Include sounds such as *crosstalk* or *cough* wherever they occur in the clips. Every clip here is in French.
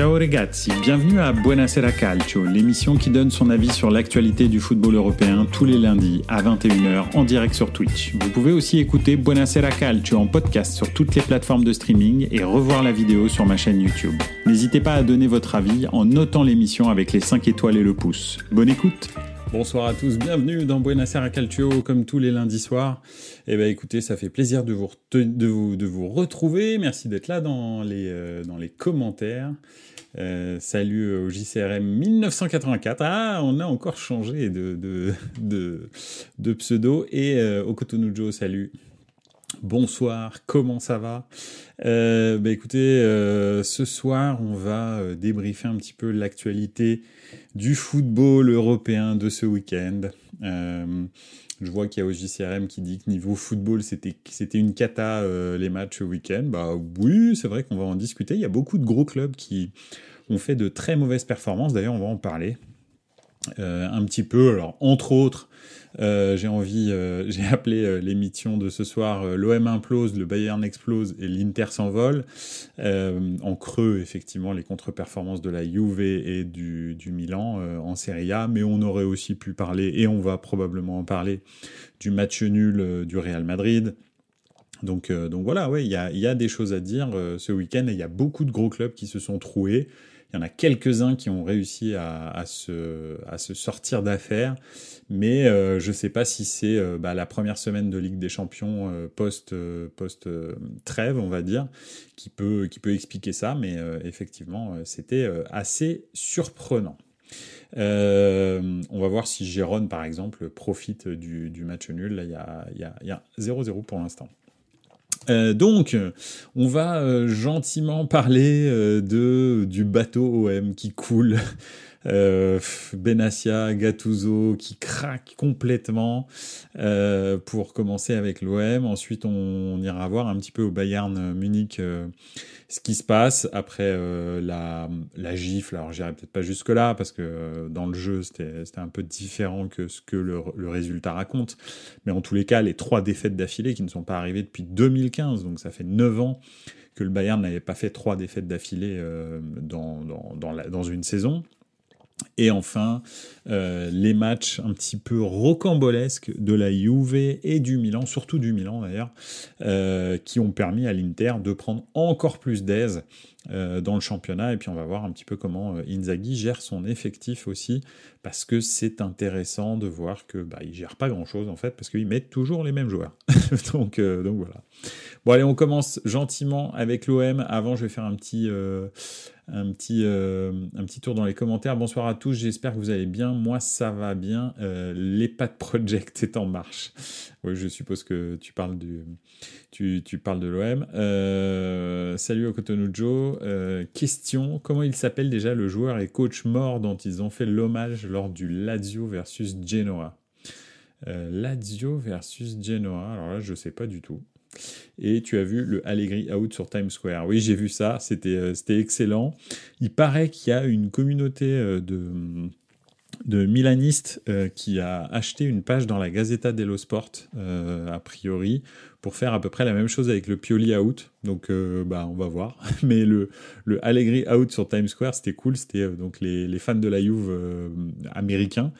Ciao ragazzi, bienvenue à Buonasera Calcio, l'émission qui donne son avis sur l'actualité du football européen tous les lundis à 21h en direct sur Twitch. Vous pouvez aussi écouter Buonasera Calcio en podcast sur toutes les plateformes de streaming et revoir la vidéo sur ma chaîne YouTube. N'hésitez pas à donner votre avis en notant l'émission avec les 5 étoiles et le pouce. Bonne écoute Bonsoir à tous, bienvenue dans Buenasera Calcio comme tous les lundis soirs. Eh bien écoutez, ça fait plaisir de vous, de vous, de vous retrouver, merci d'être là dans les, euh, dans les commentaires. Euh, salut au JCRM 1984. Ah, on a encore changé de, pseudo. Et euh, au Cotonou salut. Bonsoir, comment ça va? Euh, bah Écoutez, euh, ce soir, on va euh, débriefer un petit peu l'actualité du football européen de ce week-end. je vois qu'il y a OJCRM qui dit que niveau football, c'était une cata les matchs week-end. Bah oui, c'est vrai qu'on va en discuter. Il y a beaucoup de gros clubs qui ont fait de très mauvaises performances. D'ailleurs, on va en parler un petit peu. Alors, entre autres, euh, j'ai envie, euh, *laughs* j'ai appelé euh, l'émission de ce soir l'OM implose, le Bayern explose et l'Inter s'envole. en creux, effectivement, les contre-performances de la Juve et du, Milan en Serie A, mais on aurait aussi pu parler, et on va probablement en parler, du match nul du Real Madrid. Donc, donc voilà, il y a, y a, des choses à dire ce week-end et il y a beaucoup de gros clubs qui se sont troués. Il y en a quelques-uns qui ont réussi à, se, sortir d'affaires, mais euh, je ne sais pas si c'est euh, bah, la première semaine de Ligue des Champions euh, post, post trêve, on va dire, qui peut, expliquer ça, mais effectivement, c'était assez surprenant. on va voir si Gérone, par exemple, profite du, du match nul. Là, il y a 0-0 pour l'instant. Euh, donc, on va euh, gentiment parler euh, de du bateau OM qui coule. Benassia, Gattuso qui craque complètement pour commencer avec l'OM. Ensuite, on, ira voir un petit peu au Bayern Munich ce qui se passe après euh, la, la gifle. Alors j'irai peut-être pas jusque là parce que euh, dans le jeu c'était un peu différent que ce que le, résultat raconte. Mais en tous les cas, les trois défaites d'affilée qui ne sont pas arrivées depuis 2015, donc ça fait 9 ans que le Bayern n'avait pas fait trois défaites d'affilée euh, dans, dans, dans, dans une saison. Et enfin, euh, les matchs un petit peu rocambolesques de la Juve et du Milan, surtout du Milan d'ailleurs, euh, qui ont permis à l'Inter de prendre encore plus d'aise dans le championnat. Et puis on va voir un petit peu comment Inzaghi gère son effectif aussi, parce que c'est intéressant de voir que bah, il gère pas grand-chose en fait, parce qu'il met toujours les mêmes joueurs. *laughs* donc, donc voilà. Bon allez, on commence gentiment avec l'OM. Avant, je vais faire un petit un petit, euh, un petit tour dans les commentaires. Bonsoir à tous, j'espère que vous allez bien. Moi, ça va bien. Euh, L'EPAD Project *laughs* est en marche. Oui, je suppose que tu parles, du, tu, parles de l'OM. Euh, salut au Cotonou Joe. Euh, question comment il s'appelle déjà le joueur et coach mort dont ils ont fait l'hommage lors du Lazio versus Genoa? Lazio versus Genoa. Alors là, je sais pas du tout. Et tu as vu le Allegri Out sur Times Square. Oui, j'ai vu ça, c'était euh, excellent. Il paraît qu'il y a une communauté euh, de, de milanistes euh, qui a acheté une page dans la Gazzetta dello Sport, a priori, pour faire à peu près la même chose avec le Pioli Out. Donc, bah, on va voir. *laughs* Mais le, le Allegri Out sur Times Square, c'était cool. C'était donc les, les, fans de la Juve américains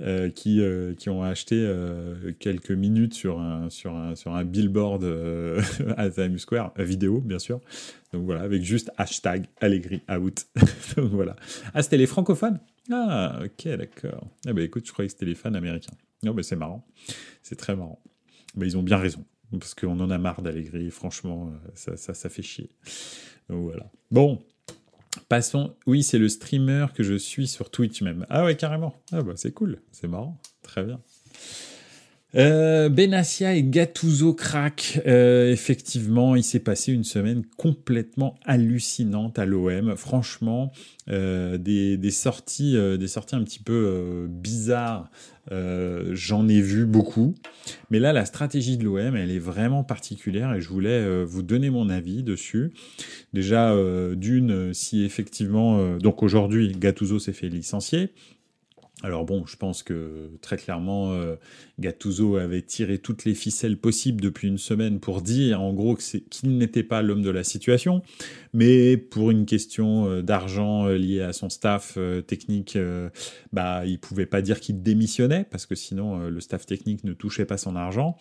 euh, qui, euh, qui ont acheté euh, quelques minutes sur un, sur un, sur un billboard *laughs* à Times Square, vidéo bien sûr. Donc voilà, avec juste hashtag Allegri out. *laughs* Donc voilà. Ah, c'était les francophones? Ah, ok, d'accord. Ah bah écoute, je croyais que c'était les fans américains. Non, mais c'est marrant. C'est très marrant. Mais ils ont bien raison. Parce qu'on en a marre d'Allegri. Franchement, ça, ça, ça fait chier. Voilà. Bon, Passons, oui, c'est le streamer que je suis sur Twitch même. Ah ouais, carrément. Ah bah c'est cool, c'est marrant, très bien. Euh, Benassia et Gattuso crack. Euh, effectivement, il s'est passé une semaine complètement hallucinante à l'OM. Franchement, euh, des, sorties, euh, des sorties un petit peu bizarres. J'en ai vu beaucoup, mais là, la stratégie de l'OM, elle est vraiment particulière et je voulais vous donner mon avis dessus. Déjà, d'une, si effectivement, donc aujourd'hui, Gattuso s'est fait licencier. Alors bon, je pense que très clairement, Gattuso avait tiré toutes les ficelles possibles depuis une semaine pour dire en gros qu'il n'était pas l'homme de la situation. mais pour une question euh, d'argent euh, liée à son staff euh, technique, bah, il pouvait pas dire qu'il démissionnait parce que sinon le staff technique ne touchait pas son argent.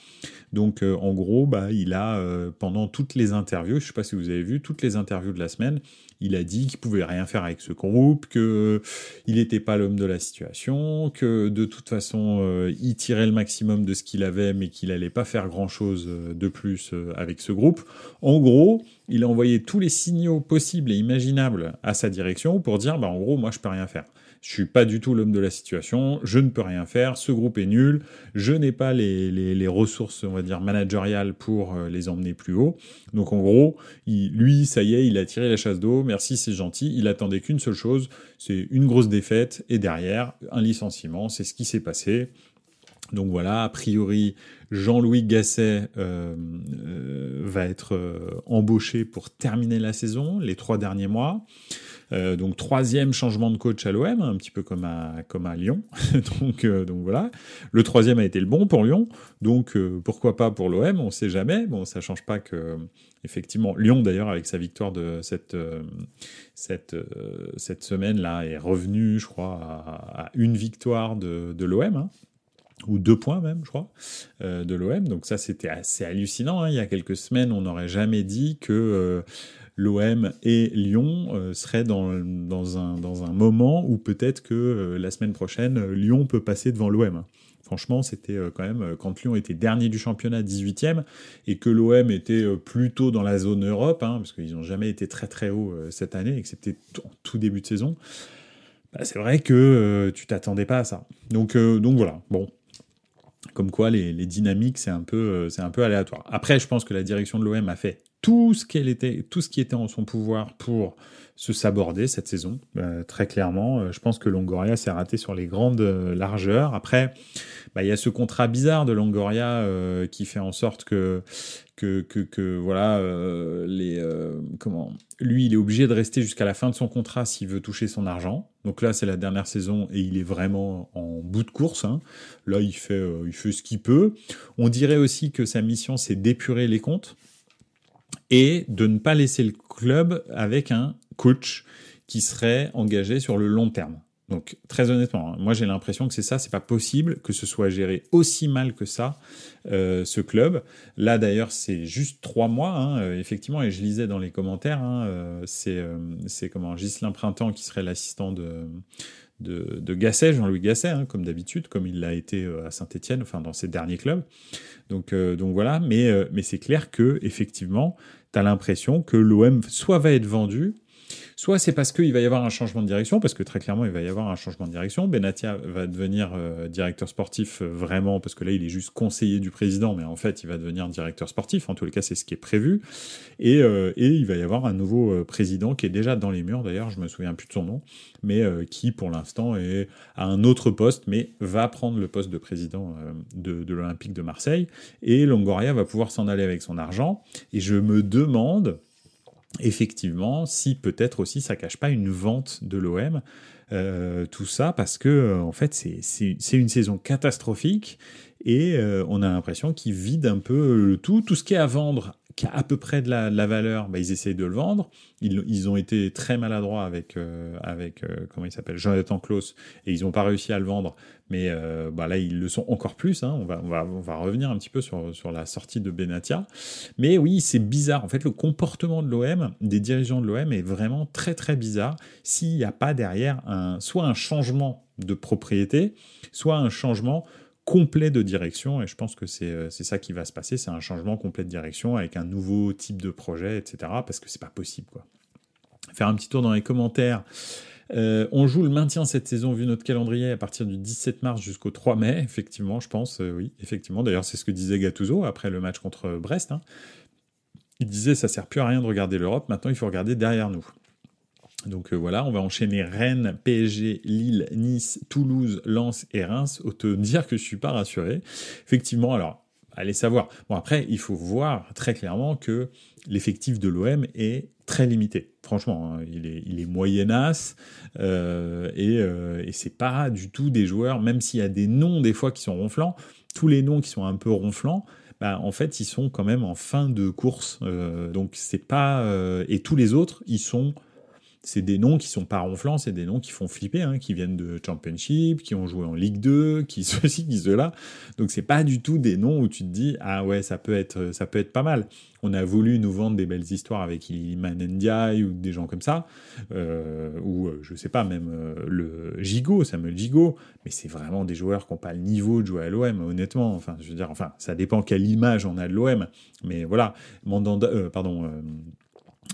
Donc en gros, bah, il a pendant toutes les interviews, je sais pas si vous avez vu toutes les interviews de la semaine, il a dit qu'il pouvait rien faire avec ce groupe, que il n'était pas l'homme de la situation, que de toute façon il tirait le maximum de ce qu'il avait, mais qu'il allait pas faire grand chose de plus avec ce groupe. En gros, il a envoyé tous les signaux possibles et imaginables à sa direction pour dire, bah, en gros, moi, je peux rien faire. Je suis pas du tout l'homme de la situation, je ne peux rien faire, ce groupe est nul, je n'ai pas les, ressources, on va dire, managériales pour euh, les emmener plus haut. Donc en gros, lui, ça y est, il a tiré la chasse d'eau, merci, c'est gentil, il attendait qu'une seule chose, c'est une grosse défaite, et derrière, un licenciement, c'est ce qui s'est passé. Donc voilà, a priori, Jean-Louis Gasset euh, euh, va être euh, embauché pour terminer la saison, les trois derniers mois. donc troisième changement de coach à l'OM, un petit peu comme à, comme Lyon. *laughs* donc, voilà. Le troisième a été le bon pour Lyon. Donc pourquoi pas pour l'OM, on ne sait jamais. Bon, ça change pas que effectivement Lyon d'ailleurs avec sa victoire de cette semaine là est revenu, je crois, à, une victoire de, de l'OM. Hein ou deux points même, je crois, euh, de l'OM. Donc ça, c'était assez hallucinant. Hein. Il y a quelques semaines, on n'aurait jamais dit que euh, l'OM et Lyon euh, seraient dans, dans, un, dans un moment où peut-être que la semaine prochaine, Lyon peut passer devant l'OM. Franchement, c'était quand même quand Lyon était dernier du championnat, 18e, et que l'OM était plutôt dans la zone Europe, hein, parce qu'ils n'ont jamais été très très haut cette année, excepté en tout début de saison. Bah, c'est vrai que tu t'attendais pas à ça. Donc, donc voilà, bon, comme quoi, les, dynamiques, c'est un, peu, euh, c'est un peu aléatoire. Après, je pense que la direction de l'OM a fait tout ce, qu'elle était, tout ce qui était en son pouvoir pour se saborder cette saison, euh, très clairement. Euh, je pense que Longoria s'est raté sur les grandes largeurs. Après, bah, il y a ce contrat bizarre de Longoria qui fait en sorte que que, que, que voilà, euh, les, euh, comment, lui, il est obligé de rester jusqu'à la fin de son contrat s'il veut toucher son argent. Donc là, c'est la dernière saison et il est vraiment en bout de course. Hein. Là, il fait, euh, il fait ce qu'il peut. On dirait aussi que sa mission, c'est d'épurer les comptes et de ne pas laisser le club avec un coach qui serait engagé sur le long terme. Donc très honnêtement, hein, moi j'ai l'impression que c'est ça, c'est pas possible que ce soit géré aussi mal que ça, euh, ce club. Là d'ailleurs c'est juste trois mois, hein, euh, effectivement, et je lisais dans les commentaires, hein, euh, c'est c'est comment Ghislain Printemps qui serait l'assistant de, de, de, Gasset, Jean-Louis Gasset, hein, comme d'habitude, comme il l'a été à Saint-Etienne, enfin dans ses derniers clubs. Donc, donc voilà, mais, mais c'est clair que effectivement, tu as l'impression que l'OM soit va être vendu, Soit c'est parce qu'il va y avoir un changement de direction, parce que très clairement il va y avoir un changement de direction. Benatia va devenir euh, directeur sportif euh, vraiment, parce que là il est juste conseiller du président, mais en fait il va devenir directeur sportif. En tous les cas c'est ce qui est prévu. Et, euh, il va y avoir un nouveau président qui est déjà dans les murs d'ailleurs, je me souviens plus de son nom, mais qui pour l'instant est à un autre poste, mais va prendre le poste de président de, de l'Olympique de Marseille. Et Longoria va pouvoir s'en aller avec son argent. Et je me demande effectivement, si peut-être aussi ça cache pas une vente de l'OM, euh, tout ça parce que euh, en fait c'est une saison catastrophique et euh, on a l'impression qu'ils vident un peu le tout, tout ce qui est à vendre qui a à peu près de la, valeur, bah, ils essayent de le vendre. Ils, ont été très maladroits avec, euh, avec euh, comment il s'appelle, Jonathan Klaus, et ils n'ont pas réussi à le vendre. Mais euh, bah, là, ils le sont encore plus. Hein. On, va, on, va, on va revenir un petit peu sur, sur la sortie de Benatia. Mais oui, c'est bizarre. En fait, le comportement de l'OM, des dirigeants de l'OM, est vraiment très très bizarre s'il n'y a pas derrière un, soit un changement de propriété, soit un changement complet de direction et je pense que euh, c'est ça qui va se passer, c'est un changement complet de direction avec un nouveau type de projet, etc. Parce que c'est pas possible. Faire un petit tour dans les commentaires. Euh, on joue le maintien cette saison vu notre calendrier à partir du 17 mars jusqu'au 3 mai, effectivement, je pense, euh, oui, effectivement. D'ailleurs, c'est ce que disait Gattuso après le match contre Brest. Hein. Il disait ça sert plus à rien de regarder l'Europe, maintenant il faut regarder derrière nous. Donc euh, voilà, on va enchaîner Rennes, PSG, Lille, Nice, Toulouse, Lens et Reims. Autant dire que je suis pas rassuré. Effectivement, alors, allez savoir. Bon après, il faut voir très clairement que l'effectif de l'OM est très limité. Franchement, hein, il, est, il est moyennasse euh, et, euh, et c'est pas du tout des joueurs, même s'il y a des noms des fois qui sont ronflants, tous les noms qui sont un peu ronflants, bah, en fait, ils sont quand même en fin de course. donc, c'est pas. et tous les autres, ils sont c'est des noms qui sont pas ronflants, c'est des noms qui font flipper, hein, qui viennent de Championship, qui ont joué en Ligue 2, qui *laughs* ceci, qui cela. Donc c'est pas du tout des noms où tu te dis ah ouais ça peut être ça peut être pas mal. On a voulu nous vendre des belles histoires avec Iliman Ndiaye ou des gens comme ça, euh, ou euh, je sais pas même euh, le Gigot, Samuel Gigot, mais c'est vraiment des joueurs qui n'ont pas le niveau de jouer à l'OM honnêtement. Enfin je veux dire enfin ça dépend quelle image on a de l'OM, mais voilà Mandanda, pardon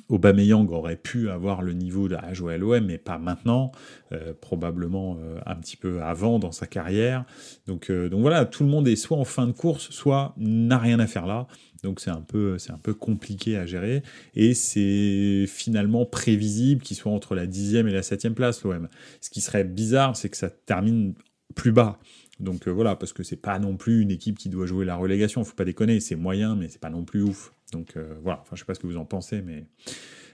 Aubameyang aurait pu avoir le niveau à jouer à l'OM, mais pas maintenant, euh, probablement euh, un petit peu avant dans sa carrière. Donc, euh, donc voilà, tout le monde est soit en fin de course, soit n'a rien à faire là. Donc c'est un peu, c'est un peu compliqué à gérer et c'est finalement prévisible qu'il soit entre la dixième et la septième place l'OM. Ce qui serait bizarre, c'est que ça termine plus bas. Donc voilà, parce que c'est pas non plus une équipe qui doit jouer la relégation, faut pas déconner, c'est moyen, mais c'est pas non plus ouf. Donc euh, voilà, je sais pas ce que vous en pensez, mais.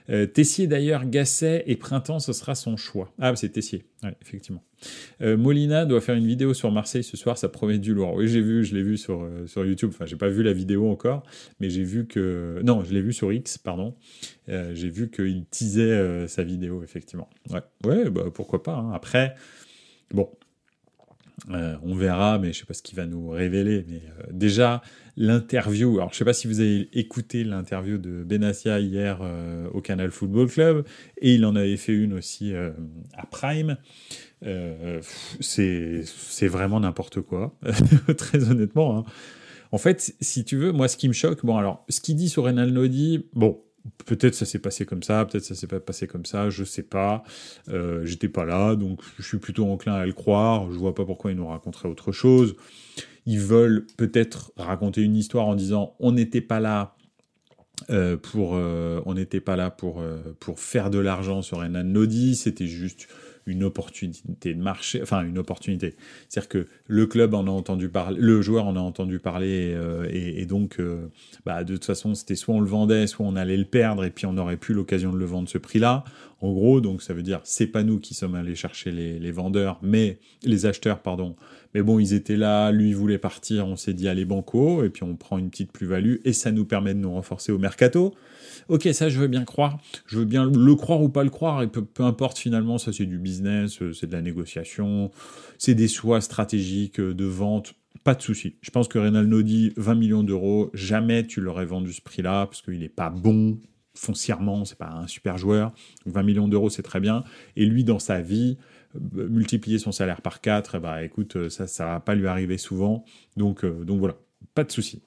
Euh, Tessier d'ailleurs, Gasset et Printemps, ce sera son choix. Ah, c'est Tessier, effectivement. Euh, Molina doit faire une vidéo sur Marseille ce soir, ça promet du lourd. Oui, j'ai vu, je l'ai vu sur, sur YouTube. Enfin, j'ai pas vu la vidéo encore, mais j'ai vu que. Non, je l'ai vu sur X, pardon. j'ai vu qu'il teasait sa vidéo, effectivement. Ouais, ouais bah, pourquoi pas. Hein. Après, bon, on verra, mais je sais pas ce qu'il va nous révéler. Mais déjà, l'interview. Alors, je sais pas si vous avez écouté l'interview de Benassia hier euh, au Canal Football Club, et il en avait fait une aussi à Prime. c'est vraiment n'importe quoi, *laughs* très honnêtement. Hein. En fait, si tu veux, moi, ce qui me choque, bon, alors, ce qu'il dit sur Renan Lodi, bon, Peut-être ça s'est passé comme ça, peut-être ça s'est pas passé comme ça, je sais pas. Euh, J'étais pas là, donc je suis plutôt enclin à le croire. Je vois pas pourquoi ils nous raconteraient autre chose. Ils veulent peut-être raconter une histoire en disant on n'était pas là euh, pour euh, on n'était pas là pour pour faire de l'argent sur Renan Lodi, c'était juste une opportunité de marché, enfin une opportunité. C'est-à-dire que le club en a entendu parler, le joueur en a entendu parler, euh, et, donc euh, bah, de toute façon c'était soit on le vendait, soit on allait le perdre, et puis on n'aurait plus l'occasion de le vendre ce prix-là. En gros, donc ça veut dire c'est pas nous qui sommes allés chercher les, les, vendeurs, mais les acheteurs, pardon. Mais bon, ils étaient là, lui voulait partir, on s'est dit allez banco, et puis on prend une petite plus-value, et ça nous permet de nous renforcer au mercato. Ok, ça je veux bien croire, je veux bien le croire ou pas le croire, et peu, importe finalement, ça c'est du business, euh, c'est de la négociation, c'est des choix stratégiques euh, de vente, pas de souci. Je pense que Reynaldo dit 20 millions d'euros, jamais tu l'aurais vendu ce prix-là, parce qu'il n'est pas bon foncièrement, c'est pas un super joueur. 20 millions d'euros, c'est très bien. Et lui, dans sa vie, euh, multiplier son salaire par 4, bah écoute, ça, ça va pas lui arriver souvent. Donc, donc voilà, pas de souci.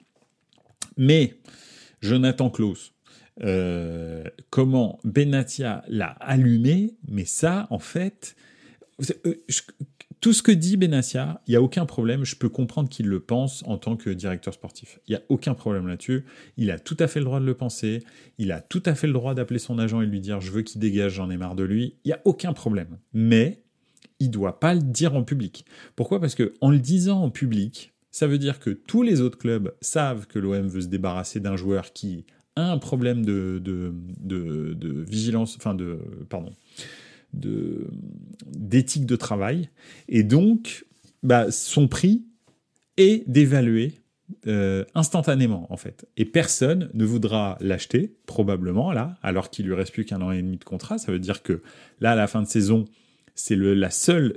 Mais Jonathan Klaus, euh, comment Benatia l'a allumé, mais ça, en fait, euh, tout ce que dit Benatia, il n'y a aucun problème, je peux comprendre qu'il le pense en tant que directeur sportif. Il n'y a aucun problème là-dessus. Il a tout à fait le droit de le penser, il a tout à fait le droit d'appeler son agent et lui dire je veux qu'il dégage, j'en ai marre de lui. Il n'y a aucun problème. Mais il doit pas le dire en public. Pourquoi? Parce que en le disant en public, ça veut dire que tous les autres clubs savent que l'OM veut se débarrasser d'un joueur qui un problème de, vigilance, enfin de, pardon, d'éthique de, travail, et donc bah, son prix est d'évaluer euh, instantanément en fait. Et personne ne voudra l'acheter, probablement là, alors qu'il lui reste plus qu'un an et demi de contrat. Ça veut dire que là, à la fin de saison, c'est la seule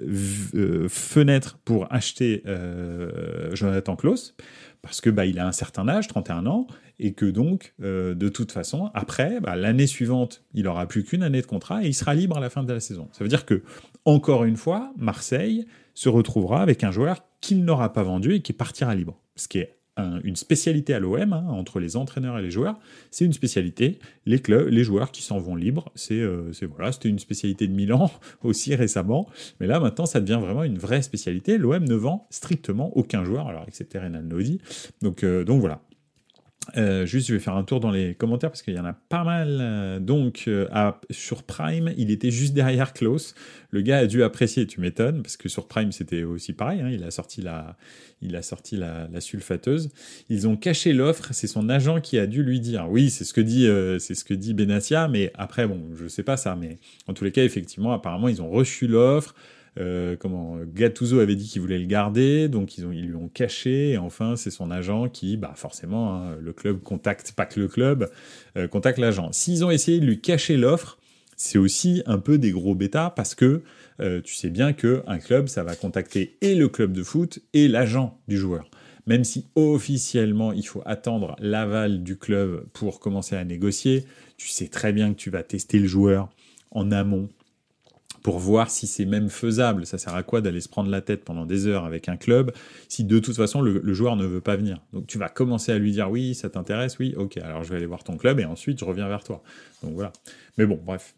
euh, fenêtre pour acheter euh, Jonathan Klaus parce que bah, il a un certain âge, 31 ans, et que donc, euh, de toute façon, après, bah, l'année suivante, il aura plus qu'une année de contrat et il sera libre à la fin de la saison. Ça veut dire que, encore une fois, Marseille se retrouvera avec un joueur qu'il n'aura pas vendu et qui partira libre. Ce qui est une spécialité à l'OM, hein, entre les entraîneurs et les joueurs, c'est une spécialité. Les clubs, les joueurs qui s'en vont libres, c'est euh, voilà, c'était une spécialité de Milan *laughs* aussi récemment, mais là maintenant ça devient vraiment une vraie spécialité. L'OM ne vend strictement aucun joueur, alors excepté Renan Lodi. Donc euh, donc voilà. Euh, juste, je vais faire un tour dans les commentaires parce qu'il y en a pas mal. Euh, donc, euh, sur Prime, il était juste derrière Klaus. Le gars a dû apprécier, tu m'étonnes, parce que sur Prime, c'était aussi pareil. Hein, il a sorti, la, il a sorti la, sulfateuse. Ils ont caché l'offre. C'est son agent qui a dû lui dire. Oui, c'est ce que dit, c'est ce que dit Benassia. Mais après, bon, je sais pas ça. Mais en tous les cas, effectivement, apparemment, ils ont reçu l'offre. Euh, comment Gattuso avait dit qu'il voulait le garder, donc ils, lui ont caché. Et enfin, c'est son agent qui, bah forcément, hein, le club contacte, pas que le club, euh, contacte l'agent. S'ils ont essayé de lui cacher l'offre, c'est aussi un peu des gros bêtas parce que euh, tu sais bien que un club, ça va contacter et le club de foot et l'agent du joueur. Même si officiellement il faut attendre l'aval du club pour commencer à négocier, tu sais très bien que tu vas tester le joueur en amont pour voir si c'est même faisable. Ça sert à quoi d'aller se prendre la tête pendant des heures avec un club si de toute façon le, joueur ne veut pas venir? Donc tu vas commencer à lui dire oui, ça t'intéresse, oui, ok, alors je vais aller voir ton club et ensuite je reviens vers toi. Donc voilà. Mais bon, bref.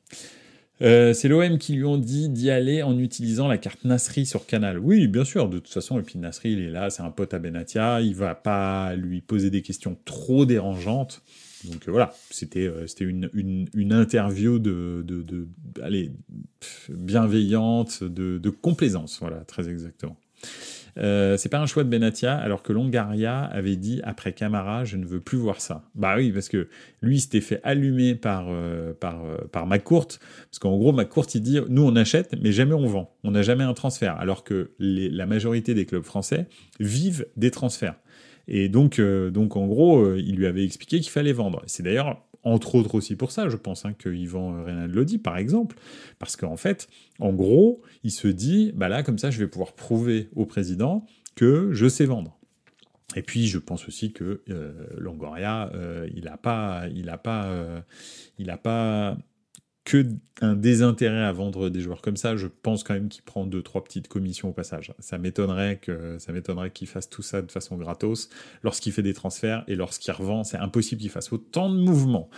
Euh, c'est l'OM qui lui ont dit d'y aller en utilisant la carte Nasri sur Canal. Oui, bien sûr, de toute façon, et puis Nasri, il est là, c'est un pote à Benatia, il va pas lui poser des questions trop dérangeantes. Donc euh, voilà, c'était euh, une, une, interview de, allez, bienveillante, de, de complaisance, voilà, très exactement. Euh, c'est pas un choix de Benatia, alors que Longaria avait dit après Camara, je ne veux plus voir ça. Bah oui, parce que lui s'était fait allumer par, euh, par, euh, par McCourt, parce qu'en gros, McCourt, il dit, nous on achète, mais jamais on vend. On n'a jamais un transfert, alors que la majorité des clubs français vivent des transferts. Et donc, donc en gros, il lui avait expliqué qu'il fallait vendre. C'est d'ailleurs entre autres aussi pour ça, je pense, hein, que Yvan Reynald le dit, par exemple, parce qu'en fait, en gros, il se dit, bah là, comme ça, je vais pouvoir prouver au président que je sais vendre. Et puis, je pense aussi que euh, Longoria, euh, il n'a pas, il a pas, euh, il a pas que un désintérêt à vendre des joueurs comme ça, je pense quand même qu'il prend deux trois petites commissions au passage. Ça m'étonnerait que ça m'étonnerait qu'il fasse tout ça de façon gratos lorsqu'il fait des transferts et lorsqu'il revend, c'est impossible qu'il fasse autant de mouvements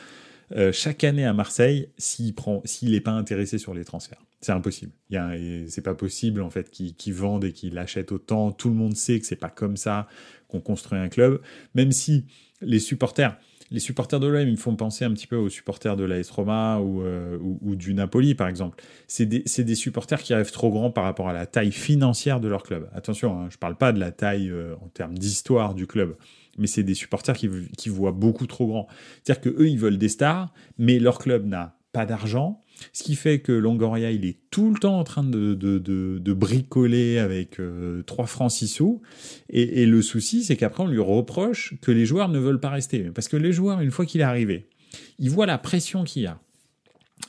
euh, chaque année à Marseille s'il prend s'il n'est pas intéressé sur les transferts. C'est impossible. C'est pas possible en fait qu'il vende et qu'il achète autant. Tout le monde sait que c'est pas comme ça qu'on construit un club, même si les supporters les supporters de l'OM, me font penser un petit peu aux supporters de l'AS Roma euh, ou, du Napoli, par exemple. C'est des, des, supporters qui rêvent trop grands par rapport à la taille financière de leur club. Attention, hein, je ne parle pas de la taille euh, en termes d'histoire du club, mais c'est des supporters qui, qui voient beaucoup trop grand. C'est-à-dire qu'eux, ils veulent des stars, mais leur club n'a pas d'argent, ce qui fait que Longoria, il est tout le temps en train de, de, de, bricoler avec 3 euh, francs 6 sous. Et, et le souci, c'est qu'après, on lui reproche que les joueurs ne veulent pas rester. Parce que les joueurs, une fois qu'il est arrivé, ils voient la pression qu'il y a.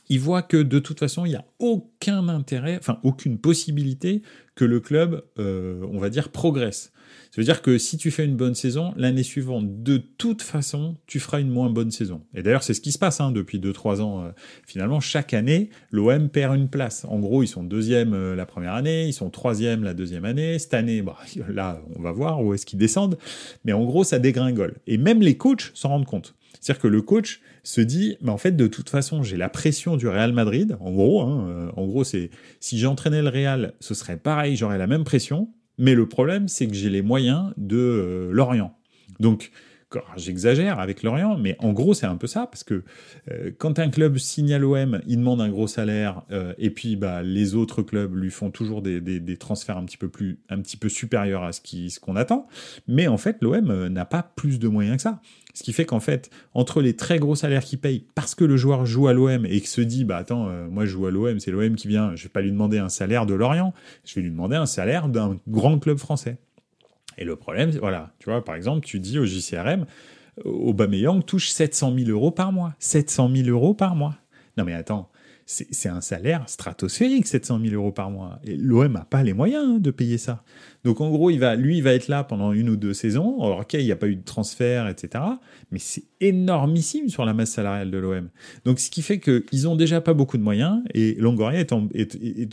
Ils voient que de toute façon, il n'y a aucun intérêt, enfin aucune possibilité que le club, euh, on va dire, progresse. Ça veut dire que si tu fais une bonne saison, l'année suivante, de toute façon, tu feras une moins bonne saison. Et d'ailleurs, c'est ce qui se passe hein, depuis 2-3 ans. Euh, finalement, chaque année, l'OM perd une place. En gros, ils sont deuxième euh, la première année, ils sont troisième la deuxième année. Cette année, bah, *laughs* là, on va voir où est-ce qu'ils descendent. Mais en gros, ça dégringole. Et même les coachs s'en rendent compte. C'est-à-dire que le coach se dit, mais en fait, de toute façon, j'ai la pression du Real Madrid. En gros, hein, euh, en gros, c'est si j'entraînais le Real, ce serait pareil, j'aurais la même pression. Mais le problème, c'est que j'ai les moyens de euh, Lorient. Donc, j'exagère avec Lorient, mais en gros, c'est un peu ça, parce que euh, quand un club signe à l'OM, il demande un gros salaire, euh, et puis bah, les autres clubs lui font toujours des, des, transferts un petit peu plus, un petit peu supérieurs à ce qu'on ce attend. Mais en fait, l'OM n'a pas plus de moyens que ça. Ce qui fait qu'en fait, entre les très gros salaires qu'il paye parce que le joueur joue à l'OM et que se dit, bah attends, euh, moi je joue à l'OM, c'est l'OM qui vient, je vais pas lui demander un salaire de Lorient, je vais lui demander un salaire d'un grand club français. Et le problème, voilà, tu vois, par exemple, tu dis au JCRM, Aubameyang touche 700 000 euros par mois. 700 000 euros par mois. Non mais attends, c'est un salaire stratosphérique, 700 000 euros par mois. Et l'OM n'a pas les moyens hein, de payer ça. Donc en gros, il va, lui, il va être là pendant une ou deux saisons. Alors, ok, il n'y a pas eu de transfert, etc. Mais c'est énormissime sur la masse salariale de l'OM. Donc ce qui fait qu'ils ont déjà pas beaucoup de moyens et Longoria est,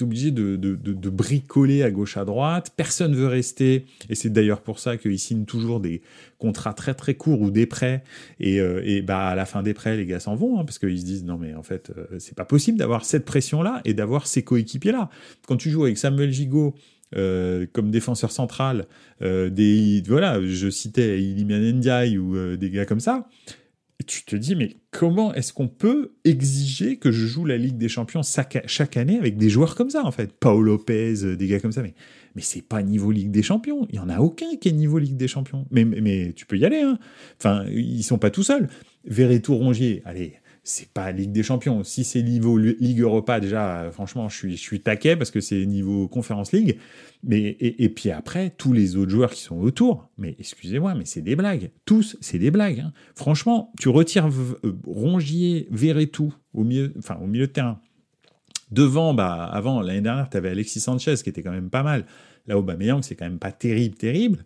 obligé de, bricoler à gauche à droite. Personne veut rester et c'est d'ailleurs pour ça qu'il signe toujours des contrats très très courts ou des prêts. Et, euh, bah à la fin des prêts, les gars s'en vont hein, parce qu'ils se disent non mais en fait euh, c'est pas possible d'avoir cette pression là et d'avoir ces coéquipiers là. Quand tu joues avec Samuel Gigot euh, comme défenseur central, euh, des voilà, je citais Iliman Ndiaye ou euh, des gars comme ça. Tu te dis, mais comment est-ce qu'on peut exiger que je joue la Ligue des Champions chaque, année avec des joueurs comme ça, en fait? Paolo Lopez, des gars comme ça, mais, mais c'est pas niveau Ligue des Champions. Il y en a aucun qui est niveau Ligue des Champions. Mais, mais, tu peux y aller, hein. Enfin, ils sont pas tout seuls. Verretou Rongier, allez, c'est pas Ligue des Champions. Si c'est niveau Ligue Europa, déjà, franchement, je suis, je suis taquet parce que c'est niveau Conference League. Mais, et, puis après, tous les autres joueurs qui sont autour, mais excusez-moi, mais c'est des blagues. Tous, c'est des blagues. Hein. Franchement, tu retires euh, Rongier, Verretou au milieu, enfin, au milieu de terrain. Devant, bah, avant, l'année dernière, tu avais Alexis Sanchez qui était quand même pas mal. Là, Aubameyang, c'est quand même pas terrible, terrible.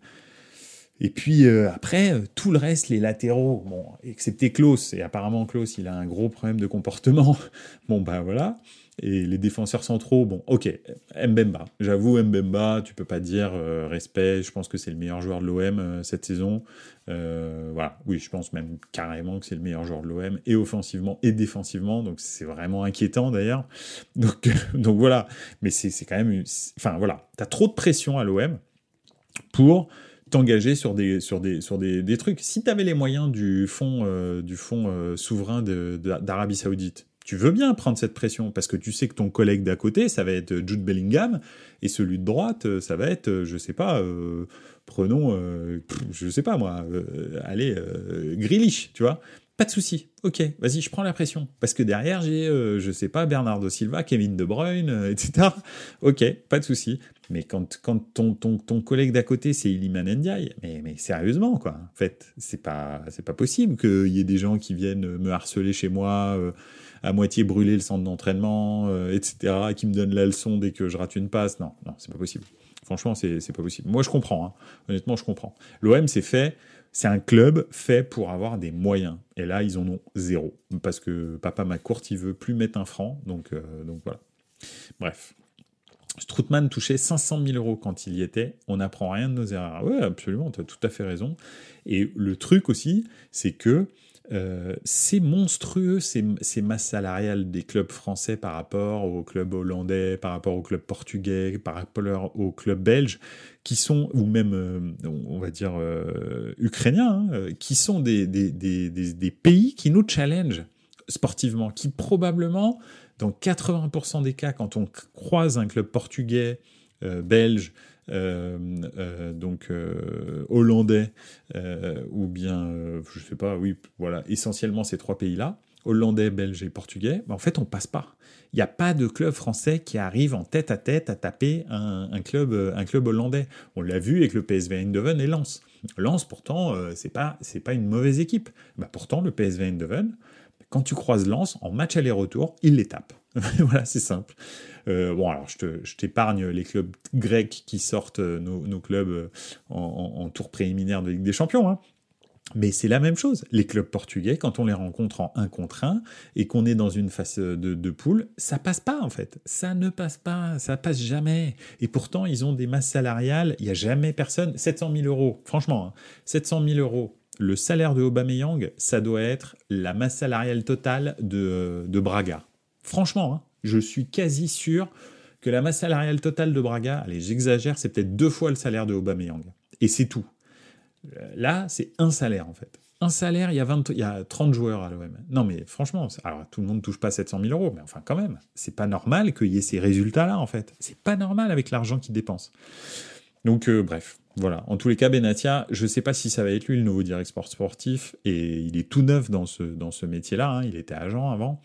Et puis euh, après, euh, tout le reste, les latéraux, bon, excepté Klaus, et apparemment Klaus, il a un gros problème de comportement. *laughs* bon, ben voilà. Et les défenseurs centraux, bon, ok, Mbemba. J'avoue, Mbemba, tu peux pas dire euh, respect, je pense que c'est le meilleur joueur de l'OM cette saison. voilà, oui, je pense même carrément que c'est le meilleur joueur de l'OM, et offensivement et défensivement, donc c'est vraiment inquiétant d'ailleurs. *laughs* Donc, donc voilà, mais c'est quand même. Enfin voilà, tu as trop de pression à l'OM pour t'engager sur des sur des sur des, des trucs. Si tu avais les moyens du fonds euh, du fond euh, souverain d'Arabie Saoudite, tu veux bien prendre cette pression parce que tu sais que ton collègue d'à côté, ça va être Jude Bellingham et celui de droite, euh, ça va être, je sais pas, prenons, je sais pas moi, allez, Grealish, tu vois. Pas de souci. Ok, vas-y, je prends la pression. Parce que derrière, j'ai, je sais pas, Bernardo Silva, Kevin De Bruyne, etc. Ok, pas de souci. Mais quand, quand ton, ton, ton collègue d'à côté, c'est Iliman Ndiaye, mais, mais sérieusement, quoi. En fait, c'est pas, c'est pas possible qu'il y ait des gens qui viennent me harceler chez moi, euh, à moitié brûler le centre d'entraînement, euh, etc., qui me donnent la leçon dès que je rate une passe. Non, non, c'est pas possible. Franchement, c'est, c'est pas possible. Moi, je comprends. Hein. Honnêtement, je comprends. L'OM, c'est fait. C'est un club fait pour avoir des moyens. Et là, ils en ont zéro. Parce que papa McCourt, il veut plus mettre un franc. Donc, euh, donc voilà. Bref. Stroutman touchait 500 000 euros quand il y était. On n'apprend rien de nos erreurs. Oui, absolument, tu as tout à fait raison. Et le truc aussi, c'est que euh, c'est monstrueux ces, masses salariales des clubs français par rapport aux clubs hollandais, par rapport aux clubs portugais, par rapport aux clubs belges, qui sont, ou même, euh, on va dire, euh, ukrainiens, hein, qui sont des, des, pays qui nous challengent sportivement, qui probablement dans 80% des cas, quand on croise un club portugais, belge, donc hollandais, ou bien, je sais pas, oui, voilà, essentiellement ces trois pays-là, hollandais, belge et portugais, ben, en fait, on passe pas. Il n'y a pas de club français qui arrive en tête à tête à taper un, club, un club hollandais. On l'a vu avec le PSV Eindhoven et Lens. Lens, pourtant, c'est pas c'est pas une mauvaise équipe. Ben, pourtant, le PSV Eindhoven, quand tu croises Lens, en match aller-retour, il les tape. *laughs* voilà, c'est simple. Euh, bon, alors je t'épargne les clubs grecs qui sortent euh, nos, clubs euh, en, tour préliminaire de Ligue des Champions. Hein. Mais c'est la même chose. Les clubs portugais, quand on les rencontre en 1 contre 1 et qu'on est dans une phase de, de, poule, ça passe pas en fait. Ça ne passe pas, ça passe jamais. Et pourtant, ils ont des masses salariales. Il n'y a jamais personne. 700 000 euros, franchement, 700 hein. 000 euros le salaire de Aubameyang, ça doit être la masse salariale totale de, Braga. Franchement, hein, je suis quasi sûr que la masse salariale totale de Braga, allez, j'exagère, c'est peut-être deux fois le salaire de Aubameyang. Et c'est tout. Euh, là, c'est un salaire en fait. Un salaire, il y a, 20, il y a 30 joueurs à l'OM. Non, mais franchement, alors tout le monde ne touche pas 700 000 euros, mais enfin quand même, c'est pas normal qu'il y ait ces résultats-là en fait. C'est pas normal avec l'argent qu'ils dépensent. Donc euh, bref, voilà. En tous les cas, Benatia, je ne sais pas si ça va être lui le nouveau directeur sportif, et il est tout neuf dans ce, dans ce métier-là, hein. il était agent avant.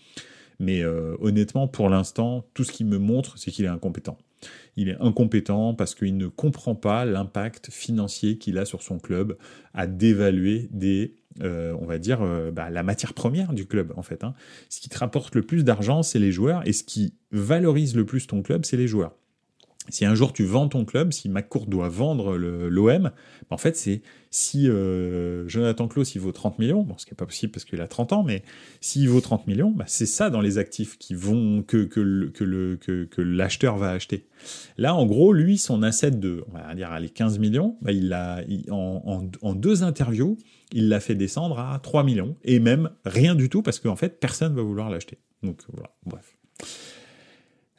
Mais euh, honnêtement, pour l'instant, tout ce qu'il me montre, c'est qu'il est incompétent. Il est incompétent parce qu'il ne comprend pas l'impact financier qu'il a sur son club à dévaluer des, euh, on va dire, bah, la matière première du club en fait. Hein. Ce qui te rapporte le plus d'argent, c'est les joueurs, et ce qui valorise le plus ton club, c'est les joueurs. Si un jour tu vends ton club, si McCourt doit vendre l'OM, bah, en fait, c'est si euh, Jonathan Klaus il vaut 30 millions, bon, ce qui n'est pas possible parce qu'il a 30 ans, mais s'il vaut 30 millions, bah, c'est ça dans les actifs qui vont que, l'acheteur va acheter. Là, en gros, lui, son asset de, on va dire, allez, 15 millions, bah, il a, en, en, deux interviews, il l'a fait descendre à 3 millions, et même rien du tout parce qu'en fait, personne ne va vouloir l'acheter. Donc voilà, bref.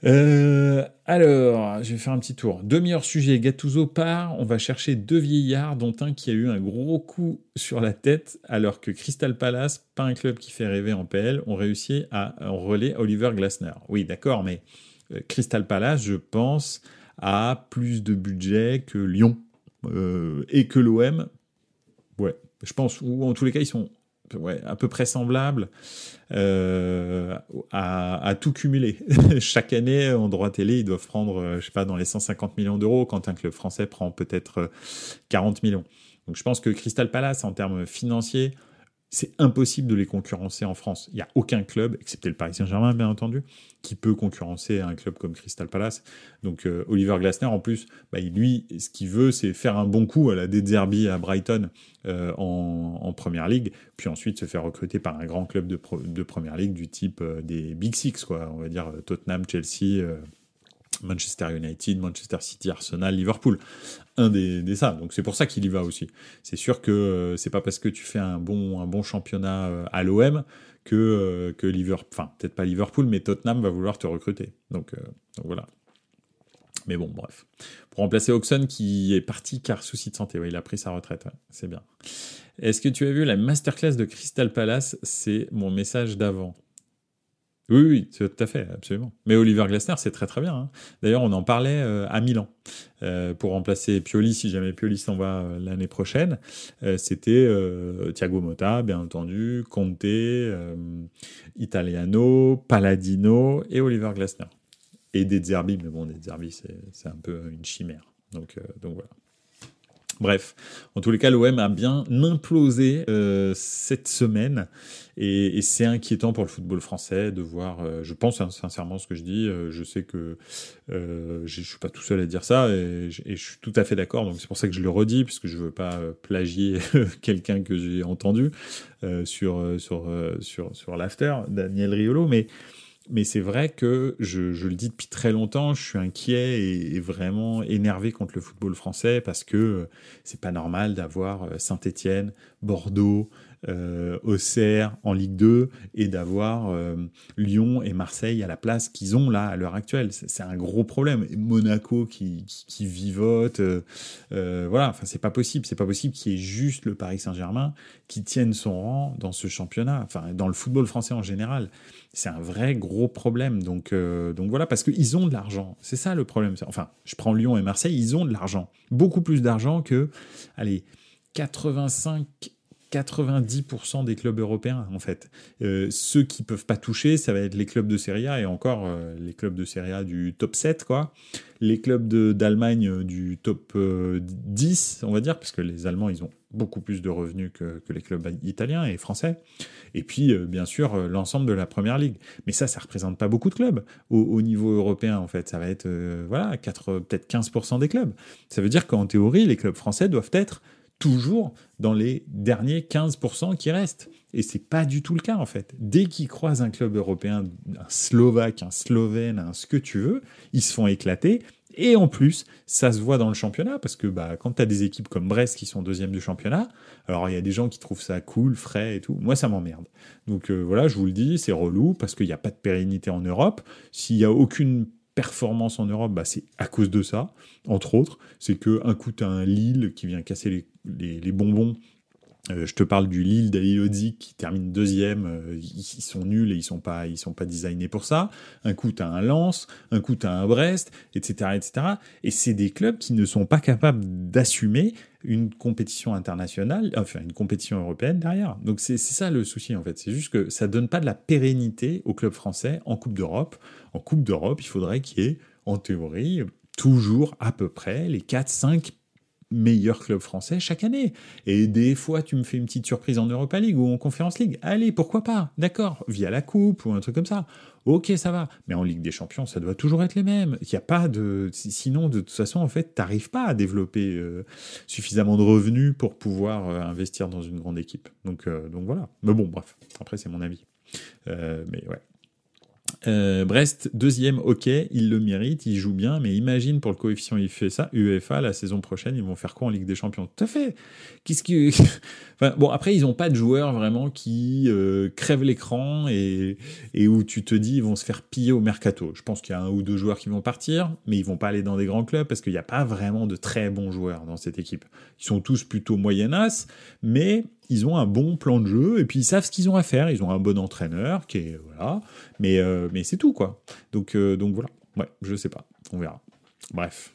Euh, alors, je vais faire un petit tour. Deux meilleurs sujets. Gattuso part. On va chercher deux vieillards, dont un qui a eu un gros coup sur la tête, alors que Crystal Palace, pas un club qui fait rêver en PL, ont réussi à relais Oliver Glasner. Oui, d'accord, mais euh, Crystal Palace, je pense, a plus de budget que Lyon euh, et que l'OM. Ouais, je pense. Ou en tous les cas, ils sont ouais, à peu près semblable euh, à, tout cumuler. *laughs* Chaque année, en droit télé, ils doivent prendre, euh, je sais pas, dans les 150 millions d'euros, quand un club français prend peut-être 40 millions. Donc je pense que Crystal Palace, en termes financiers, c'est impossible de les concurrencer en France. Il n'y a aucun club, excepté le Paris Saint-Germain bien entendu, qui peut concurrencer un club comme Crystal Palace. Donc euh, Oliver Glasner en plus, bah, lui, ce qu'il veut, c'est faire un bon coup à la Derby à Brighton euh, en, en, Première Ligue, puis ensuite se faire recruter par un grand club de, de Première Ligue du type euh, des Big Six, quoi. On va dire Tottenham, Chelsea. Manchester United, Manchester City, Arsenal, Liverpool. Un des, des ça. Donc c'est pour ça qu'il y va aussi. C'est sûr que euh, c'est pas parce que tu fais un bon, un bon championnat euh, à l'OM que, euh, que Liverpool, enfin peut-être pas Liverpool, mais Tottenham va vouloir te recruter. Donc, donc voilà. Mais bon, bref. Pour remplacer Oxon qui est parti car souci de santé. Ouais, il a pris sa retraite. c'est bien. Est-ce que tu as vu la masterclass de Crystal Palace? C'est mon message d'avant. Oui, oui, tout à fait, absolument. Mais Oliver Glasner, c'est très très bien. Hein. D'ailleurs, on en parlait euh, à Milan euh, pour remplacer Pioli, si jamais Pioli s'en va euh, l'année prochaine. C'était Thiago Motta, bien entendu, Conte, Italiano, Palladino et Oliver Glasner. Et des Zerbi, mais bon, des Zerbi, c'est un peu une chimère. Donc, donc voilà. Bref, en tous les cas, l'OM a bien implosé euh, cette semaine et, c'est inquiétant pour le football français de voir. Euh, je pense hein, sincèrement ce que je dis. Euh, je sais que je suis pas tout seul à dire ça et, je suis tout à fait d'accord. Donc c'est pour ça que je le redis puisque je veux pas plagier *laughs* quelqu'un que j'ai entendu sur sur sur sur l'after, Daniel Riolo, mais mais c'est vrai que je, le dis depuis très longtemps, je suis inquiet et, vraiment énervé contre le football français parce que euh, c'est pas normal d'avoir euh, Saint-Étienne, Bordeaux, euh, Auxerre en Ligue 2 et d'avoir euh, Lyon et Marseille à la place qu'ils ont là à l'heure actuelle. C'est un gros problème. Monaco qui, qui, vivote, euh, voilà. Enfin, c'est pas possible. C'est pas possible qu'il y ait juste le Paris Saint-Germain qui tienne son rang dans ce championnat. Enfin, dans le football français en général, c'est un vrai gros problème. Donc, donc voilà, parce qu'ils ont de l'argent. C'est ça le problème. Enfin, je prends Lyon et Marseille, ils ont de l'argent, beaucoup plus d'argent que, allez. 85 90% des clubs européens en fait. Euh, ceux qui peuvent pas toucher, ça va être les clubs de Serie A et encore euh, les clubs de Serie A du top 7 quoi. Les clubs d'Allemagne euh, du top 10, on va dire parce que les Allemands, ils ont beaucoup plus de revenus que, les clubs italiens et français. Et puis bien sûr l'ensemble de la première ligue. Mais ça ça représente pas beaucoup de clubs au, niveau européen en fait, ça va être voilà, peut-être 15% des clubs. Ça veut dire qu'en théorie, les clubs français doivent être toujours dans les derniers 15% qui restent. Et c'est pas du tout le cas en fait. Dès qu'ils croisent un club européen, un Slovaque, un Slovène, un ce que tu veux, ils se font éclater. Et en plus, ça se voit dans le championnat, parce que bah, quand tu as des équipes comme Brest qui sont deuxième du championnat, alors il y a des gens qui trouvent ça cool, frais et tout. Moi, ça m'emmerde. Donc euh, voilà, je vous le dis, c'est relou, parce qu'il n'y a pas de pérennité en Europe. S'il n'y a aucune performance en Europe, bah, c'est à cause de ça, entre autres. C'est que un coup, tu as un Lille qui vient casser les, bonbons. Euh, je te parle du Lille d'Aliodzi qui termine deuxième. Euh, ils sont nuls et ils sont pas, ils sont pas designés pour ça. Un coup, tu as un Lens, un coup, tu as un Brest, etc., etc. Et c'est des clubs qui ne sont pas capables d'assumer une compétition internationale, enfin une compétition européenne derrière. Donc c'est ça le souci en fait. C'est juste que ça donne pas de la pérennité au club français en Coupe d'Europe. En Coupe d'Europe, il faudrait qu'il y ait, en théorie, toujours à peu près les 4-5 meilleurs clubs français chaque année. Et des fois, tu me fais une petite surprise en Europa League ou en Conference League. Allez, pourquoi pas? D'accord, via la coupe ou un truc comme ça. Ok, ça va. Mais en Ligue des Champions, ça doit toujours être les mêmes. Il n'y a pas de. Sinon, de toute façon, en fait, tu n'arrives pas à développer euh, suffisamment de revenus pour pouvoir euh, investir dans une grande équipe. Donc, euh, donc voilà. Mais bon, bref. Après, c'est mon avis. mais ouais. Euh, Brest, deuxième, ok, il le mérite, il joue bien, mais imagine pour le coefficient il fait ça, UEFA, la saison prochaine, ils vont faire quoi en Ligue des Champions? Tout à fait Qu'est-ce qui. *laughs* enfin, bon, après, ils n'ont pas de joueurs vraiment qui euh, crèvent l'écran et, où tu te dis ils vont se faire piller au mercato. Je pense qu'il y a un ou deux joueurs qui vont partir, mais ils vont pas aller dans des grands clubs parce qu'il n'y a pas vraiment de très bons joueurs dans cette équipe. Ils sont tous plutôt moyennas, mais ils ont un bon plan de jeu et puis ils savent ce qu'ils ont à faire. Ils ont un bon entraîneur qui est voilà, mais euh, mais c'est tout quoi. Donc euh, donc voilà. Ouais, je sais pas, on verra. Bref.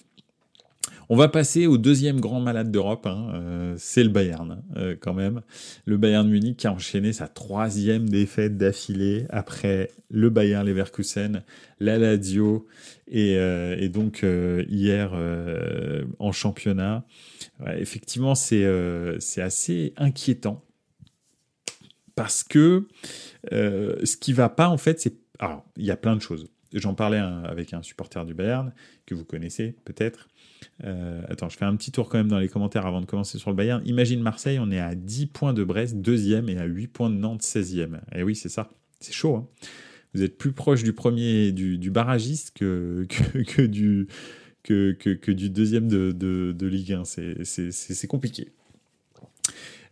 On va passer au deuxième grand malade d'Europe, hein, euh, c'est le Bayern euh, quand même. Le Bayern Munich qui a enchaîné sa troisième défaite d'affilée après le Bayern Leverkusen, la Lazio et, et donc hier en championnat. effectivement, c'est assez inquiétant parce que ce qui va pas en fait, c'est alors il y a plein de choses. J'en parlais avec un supporter du Bayern que vous connaissez peut-être. Euh, attends, je fais un petit tour quand même dans les commentaires avant de commencer sur le Bayern. Imagine Marseille, on est à 10 points de Brest, deuxième, et à 8 points de Nantes, 16e. Et eh oui, c'est ça. C'est chaud. Hein vous êtes plus proche du premier, du, barragiste *laughs* que, que, du, que, que, du deuxième de, de, Ligue 1. C'est compliqué.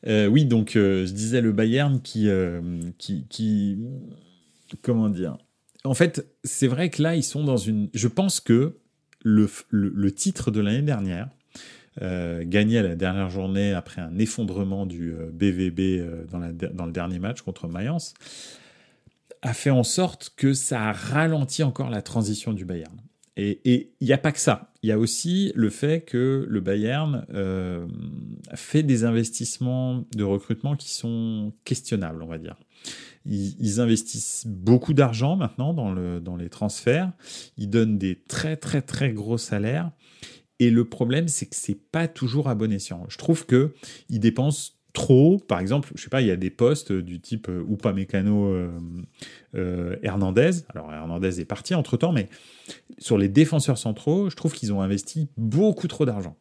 Euh, oui, donc euh, je disais le Bayern qui, qui, qui, comment dire, en fait, c'est vrai que là, ils sont dans une. Je pense que le, titre de l'année dernière, euh, gagné à la dernière journée après un effondrement du BVB euh, euh, dans, le dernier match contre Mayence, a fait en sorte que ça a ralenti encore la transition du Bayern. Et il n'y a pas que ça. Il y a aussi le fait que le Bayern fait des investissements de recrutement qui sont questionnables, on va dire. Ils, investissent beaucoup d'argent maintenant dans, le, dans les transferts. Ils donnent des très très très gros salaires. Et le problème, c'est que c'est pas toujours à bon escient. Je trouve que ils dépensent trop. Par exemple, je sais pas, il y a des postes du type euh, Upamecano euh, euh, Hernandez. Alors Hernandez est parti entre temps, mais sur les défenseurs centraux, je trouve qu'ils ont investi beaucoup trop d'argent.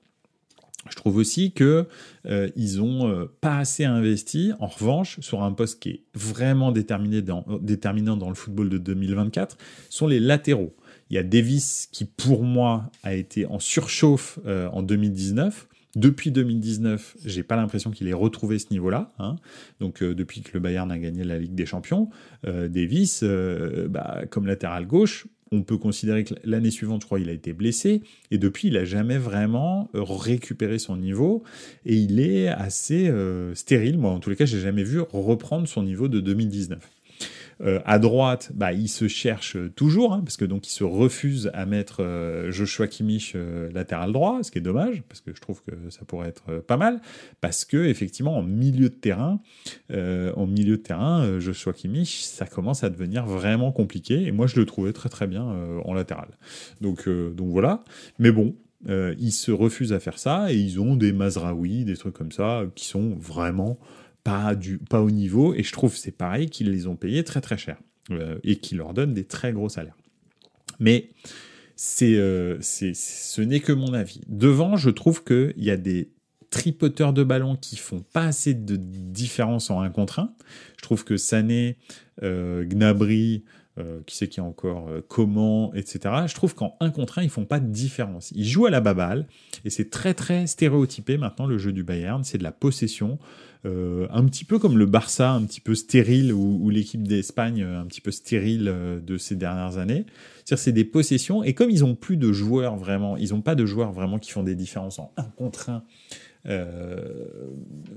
Je trouve aussi que euh, ils ont euh, pas assez investi. En revanche, sur un poste qui est vraiment déterminant dans le football de 2024, sont les latéraux. Il y a Davis qui, pour moi, a été en surchauffe euh, en 2019. Depuis 2019, j'ai pas l'impression qu'il ait retrouvé ce niveau-là. Hein. Donc depuis que le Bayern a gagné la Ligue des Champions, Davis, bah, comme latéral gauche, on peut considérer que l'année suivante, je crois, il a été blessé, et depuis, il n'a jamais vraiment euh, récupéré son niveau, et il est assez euh, stérile. Moi, en tous les cas, j'ai jamais vu reprendre son niveau de 2019. Euh, à droite, bah, il se cherche toujours, hein, parce que donc il se refuse à mettre euh, Joshua Kimmich euh, latéral droit, ce qui est dommage, parce que je trouve que ça pourrait être pas mal, parce que effectivement en milieu de terrain, en milieu de terrain, Joshua Kimmich, ça commence à devenir vraiment compliqué, et moi je le trouvais très très bien en latéral. Donc donc voilà, mais bon, ils se refusent à faire ça et ils ont des Mazraoui, des trucs comme ça qui sont vraiment pas, du, pas au niveau, et je trouve c'est pareil qu'ils les ont payés très très cher, euh, et qui leur donnent des très gros salaires. Mais c'est, euh, c'est, ce n'est que mon avis. Devant, je trouve qu'il y a des tripoteurs de ballon qui font pas assez de différence en un contre 1. Je trouve que Sané, euh, Gnabry, euh, qui sait qui a encore euh, comment, etc. Je trouve qu'en un contre un, ils font pas de différence. Ils jouent à la baballe, et c'est très très stéréotypé maintenant le jeu du Bayern, c'est de la possession, euh, un petit peu comme le Barça, un petit peu stérile, ou, l'équipe d'Espagne, un petit peu stérile de ces dernières années. C'est-à-dire c'est des possessions, et comme ils ont plus de joueurs vraiment, ils n'ont pas de joueurs vraiment qui font des différences en un contre un, euh,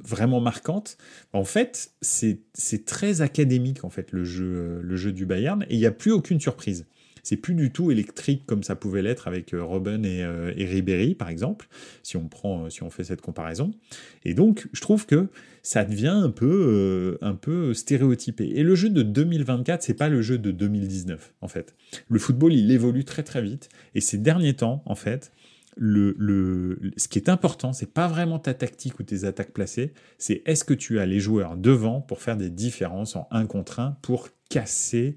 vraiment marquante. En fait, c'est très académique en fait le jeu, le jeu du Bayern et il n'y a plus aucune surprise. C'est plus du tout électrique comme ça pouvait l'être avec euh, Robben et, euh, Ribéry par exemple, si on prend, si on fait cette comparaison. Et donc, je trouve que ça devient un peu, un peu stéréotypé. Et le jeu de 2024, c'est pas le jeu de 2019 en fait. Le football, il évolue très très vite et ces derniers temps, en fait, le, le, ce qui est important, c'est pas vraiment ta tactique ou tes attaques placées, c'est est-ce que tu as les joueurs devant pour faire des différences en un contre un pour casser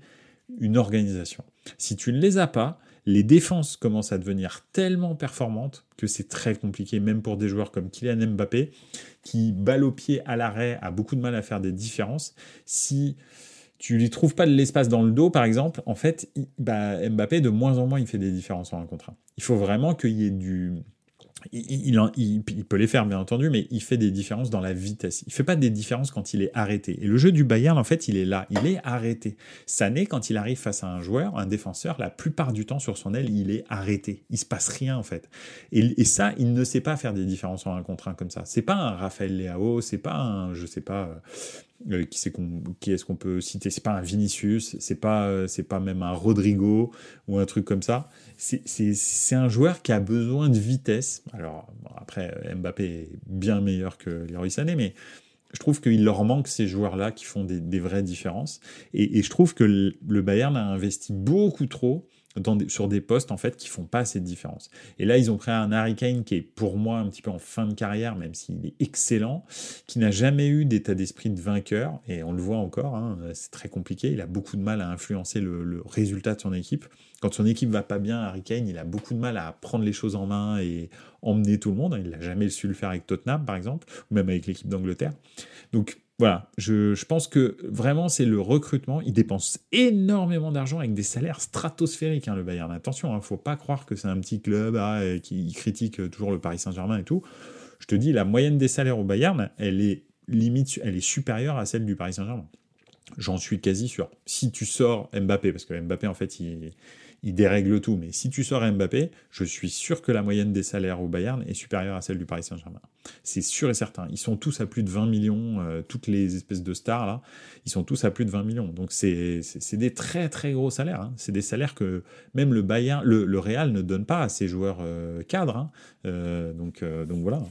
une organisation. Si tu ne les as pas, les défenses commencent à devenir tellement performantes que c'est très compliqué, même pour des joueurs comme Kylian Mbappé, qui balle au pied à l'arrêt, a beaucoup de mal à faire des différences. Si tu lui trouves pas de l'espace dans le dos, par exemple, en fait, bah, Mbappé, de moins en moins, il fait des différences en un contre un. Il faut vraiment qu'il y ait du... Il, peut les faire, bien entendu, mais il fait des différences dans la vitesse. Il fait pas des différences quand il est arrêté. Et le jeu du Bayern, en fait, il est là. Il est arrêté. Sané, quand il arrive face à un joueur, un défenseur, la plupart du temps sur son aile, il est arrêté. Il se passe rien, en fait. Et, ça, il ne sait pas faire des différences en un contre un comme ça. C'est pas un Raphaël Leao, c'est pas un, je sais pas, qui, c'est qui est-ce qu'on peut citer? C'est pas un Vinicius, c'est pas, c'est pas même un Rodrigo ou un truc comme ça. C'est un joueur qui a besoin de vitesse. Alors, après, Mbappé est bien meilleur que Leroy Sané, mais je trouve qu'il leur manque ces joueurs-là qui font des, vraies différences. Et, je trouve que le Bayern a investi beaucoup trop sur des postes en fait qui font pas assez de différence. Et là, ils ont pris un Harry Kane qui est pour moi un petit peu en fin de carrière, même s'il est excellent, qui n'a jamais eu d'état d'esprit de vainqueur, et on le voit encore, hein, c'est très compliqué, il a beaucoup de mal à influencer le, résultat de son équipe. Quand son équipe va pas bien, Harry Kane, il a beaucoup de mal à prendre les choses en main et emmener tout le monde. Il n'a jamais su le faire avec Tottenham, par exemple, ou même avec l'équipe d'Angleterre. Donc voilà, je, pense que vraiment c'est le recrutement. Ils dépensent énormément d'argent avec des salaires stratosphériques, hein, le Bayern. Attention, il hein, ne faut pas croire que c'est un petit club ah, qui critique toujours le Paris Saint-Germain et tout. Je te dis, la moyenne des salaires au Bayern, elle est limite, elle est supérieure à celle du Paris Saint-Germain. J'en suis quasi sûr. Si tu sors Mbappé, parce que Mbappé en fait il, il dérègle tout. Mais si tu sors Mbappé, je suis sûr que la moyenne des salaires au Bayern est supérieure à celle du Paris Saint-Germain. C'est sûr et certain. Ils sont tous à plus de 20 millions, euh, toutes les espèces de stars là, ils sont tous à plus de 20 millions. Donc c'est des très très gros salaires. Hein. C'est des salaires que même le Bayern, le, Real ne donne pas à ses joueurs euh, cadres. Hein. Euh, donc, donc voilà.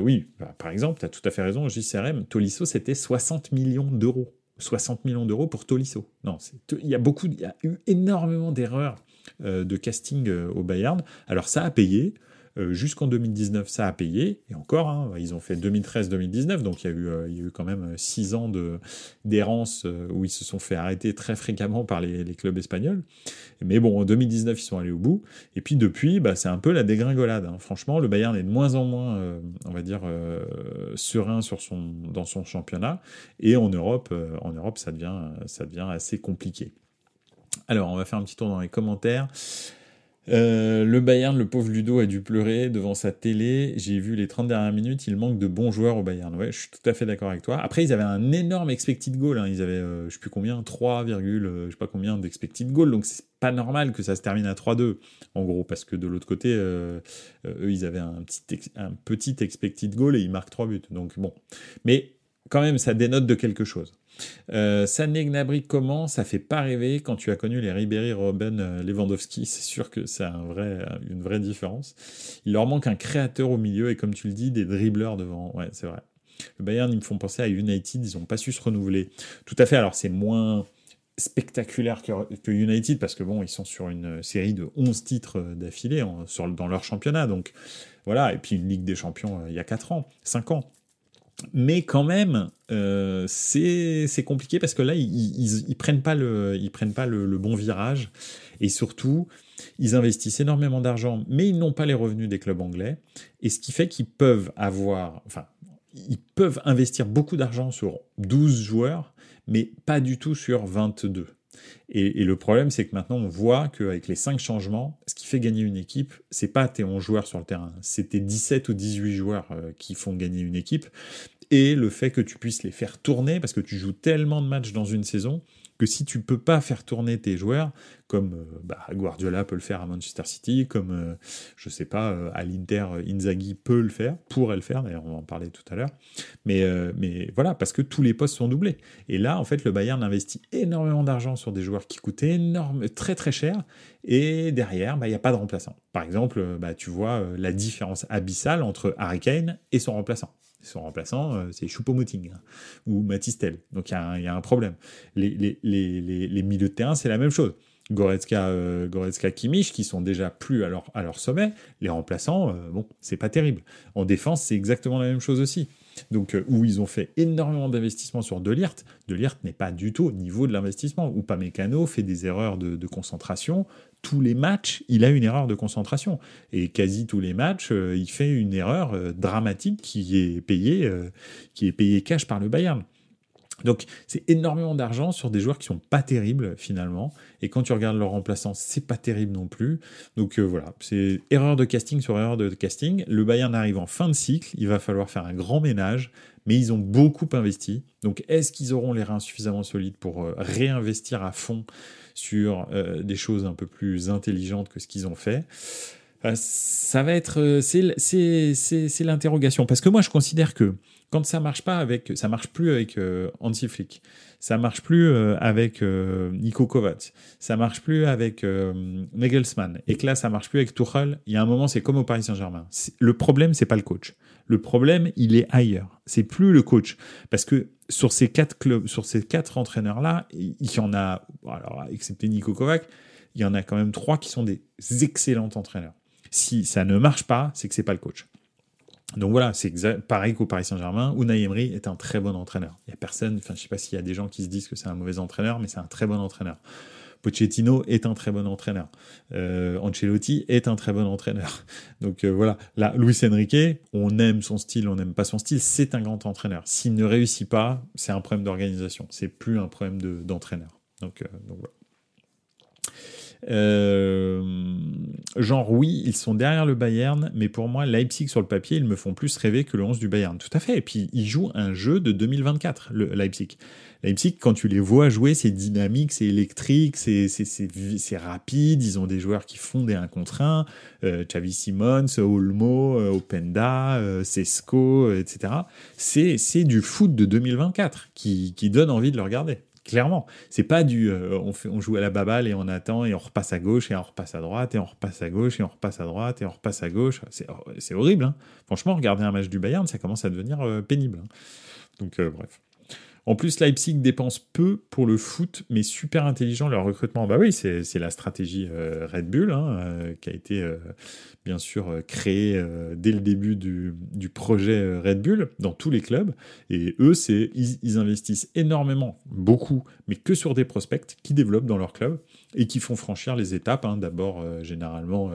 oui, bah, par exemple, tu as tout à fait raison, JCRM, Tolisso, c'était 60 millions d'euros. 60 millions d'euros pour Tolisso. Non, il y a beaucoup, il y a eu énormément d'erreurs euh, de casting euh, au Bayern. Alors ça a payé. Euh, jusqu'en 2019, ça a payé. Et encore, hein, ils ont fait 2013-2019, donc il y, a eu, il y a eu quand même 6 ans d'errance où ils se sont fait arrêter très fréquemment par les, clubs espagnols. Mais bon, en 2019, ils sont allés au bout. Et puis depuis, bah, c'est un peu la dégringolade. Hein. Franchement, le Bayern est de moins en moins, on va dire, serein sur son, dans son championnat. Et en Europe, en Europe ça, devient, ça devient assez compliqué. Alors, on va faire un petit tour dans les commentaires. Euh, le Bayern, le pauvre Ludo a dû pleurer devant sa télé. J'ai vu les 30 dernières minutes, il manque de bons joueurs au Bayern. Ouais, je suis tout à fait d'accord avec toi. Après, ils avaient un énorme expected goal. Hein. Ils avaient, euh, je sais plus combien, 3, euh, je sais pas combien d'expected goal. Donc, c'est pas normal que ça se termine à 3-2, en gros, parce que de l'autre côté, eux, ils avaient un petit, un petit expected goal et ils marquent 3 buts. Donc, bon. Mais quand même, ça dénote de quelque chose. Euh, Sané comment Ça fait pas rêver quand tu as connu les Ribéry, Robben, euh, Lewandowski? C'est sûr que c'est un vrai, une vraie différence. Il leur manque un créateur au milieu et comme tu le dis, des dribbleurs devant. Ouais, c'est vrai. Le Bayern, ils me font penser à United. Ils n'ont pas su se renouveler. Tout à fait. Alors c'est moins spectaculaire que, United parce que bon, ils sont sur une série de 11 titres d'affilée dans leur championnat. Donc voilà. Et puis une Ligue des Champions euh, il y a 4 ans, 5 ans. Mais quand même, euh, c'est compliqué parce que là, ils, ils, prennent pas, le, ils prennent pas le, bon virage. Et surtout, ils investissent énormément d'argent, mais ils n'ont pas les revenus des clubs anglais. Et ce qui fait qu'ils peuvent avoir, enfin, ils peuvent investir beaucoup d'argent sur 12 joueurs, mais pas du tout sur 22. Et, le problème, c'est que maintenant, on voit qu'avec les 5 changements, ce qui fait gagner une équipe, c'est pas tes 11 joueurs sur le terrain, c'est tes 17 ou 18 joueurs euh, qui font gagner une équipe. Et le fait que tu puisses les faire tourner, parce que tu joues tellement de matchs dans une saison, que si tu peux pas faire tourner tes joueurs, comme euh, bah, Guardiola peut le faire à Manchester City, comme euh, je sais pas euh, à l'Inter, Inzaghi peut le faire, pourrait le faire. D'ailleurs, on va en parler tout à l'heure. Mais voilà, parce que tous les postes sont doublés. Et là, en fait, le Bayern investit énormément d'argent sur des joueurs qui coûtent énorme, très très cher. Et derrière, bah, il n'y a pas de remplaçant. Par exemple, bah, tu vois la différence abyssale entre Harry Kane et son remplaçant. Son remplaçant, euh, c'est Choupo-Moting hein, ou Matistel. Donc il y, a un problème. Les, les, les, les, milieux de terrain, c'est la même chose. Goretzka, euh, Goretzka, qui sont déjà plus à leur, à leur sommet, les remplaçants, euh, bon, c'est pas terrible. En défense, c'est exactement la même chose aussi. Donc, où ils ont fait énormément d'investissements sur Delirte. Delirte n'est pas du tout au niveau de l'investissement. Ou Mécano fait des erreurs de, concentration tous les matchs, il a une erreur de concentration. Et quasi tous les matchs, euh, il fait une erreur euh, dramatique qui est payée, euh, qui est payée cash par le Bayern. Donc c'est énormément d'argent sur des joueurs qui sont pas terribles finalement. Et quand tu regardes leur remplaçant, c'est pas terrible non plus. Donc voilà, c'est erreur de casting sur erreur de casting. Le Bayern arrive en fin de cycle, il va falloir faire un grand ménage, mais ils ont beaucoup investi. Donc est-ce qu'ils auront les reins suffisamment solides pour réinvestir à fond sur euh, des choses un peu plus intelligentes que ce qu'ils ont fait. Euh, ça va être, euh, c'est l'interrogation. Parce que moi, je considère que quand ça marche pas avec, ça marche plus avec euh, Hansi Flick, ça marche plus euh, avec euh, Nico Kovac, ça marche plus avec Nagelsmann, et que là ça marche plus avec Tuchel, il y a un moment c'est comme au Paris Saint-Germain. Le problème c'est pas le coach. Le problème, il est ailleurs. C'est plus le coach. Parce que sur ces quatre clubs, sur ces quatre entraîneurs-là, il y en a, alors, excepté Nico Kovac, il y en a quand même trois qui sont des excellents entraîneurs. Si ça ne marche pas, c'est que c'est pas le coach. Donc voilà, c'est pareil qu'au Paris Saint-Germain, Unai Emery est un très bon entraîneur. Il y a personne, enfin je sais pas s'il y a des gens qui se disent que c'est un mauvais entraîneur, mais c'est un très bon entraîneur. Pochettino est un très bon entraîneur. Euh, Ancelotti est un très bon entraîneur. *laughs* Donc euh, voilà, là, Luis Enrique, on aime son style, on n'aime pas son style, c'est un grand entraîneur. S'il ne réussit pas, c'est un problème d'organisation, c'est plus un problème d'entraîneur. donc, euh, donc voilà. Euh, genre, oui, ils sont derrière le Bayern, mais pour moi, Leipzig sur le papier, ils me font plus rêver que le 11 du Bayern. Tout à fait. Et puis, ils jouent un jeu de 2024, le Leipzig. Leipzig, quand tu les vois jouer, c'est dynamique, c'est électrique, c'est rapide. Ils ont des joueurs qui font des 1 contre 1. Euh, Xavi Simons, Olmo, euh, Openda, euh, Sesco, etc. C'est du foot de 2024 qui, qui donne envie de le regarder. Clairement, c'est pas du euh, on, joue à la baballe et on attend et on repasse à gauche et on repasse à droite et on repasse à gauche et on repasse à droite et on repasse à gauche. C'est horrible. Hein. Franchement, regarder un match du Bayern, ça commence à devenir euh, pénible. Hein. Donc, euh, bref. En plus, Leipzig dépense peu pour le foot, mais super intelligent leur recrutement. Bah oui, c'est la stratégie euh, Red Bull hein, euh, qui a été euh, bien sûr créée dès le début du, projet Red Bull dans tous les clubs. Et eux, c'est ils, investissent énormément, beaucoup, mais que sur des prospects qui développent dans leur club et qui font franchir les étapes. Hein. D'abord, généralement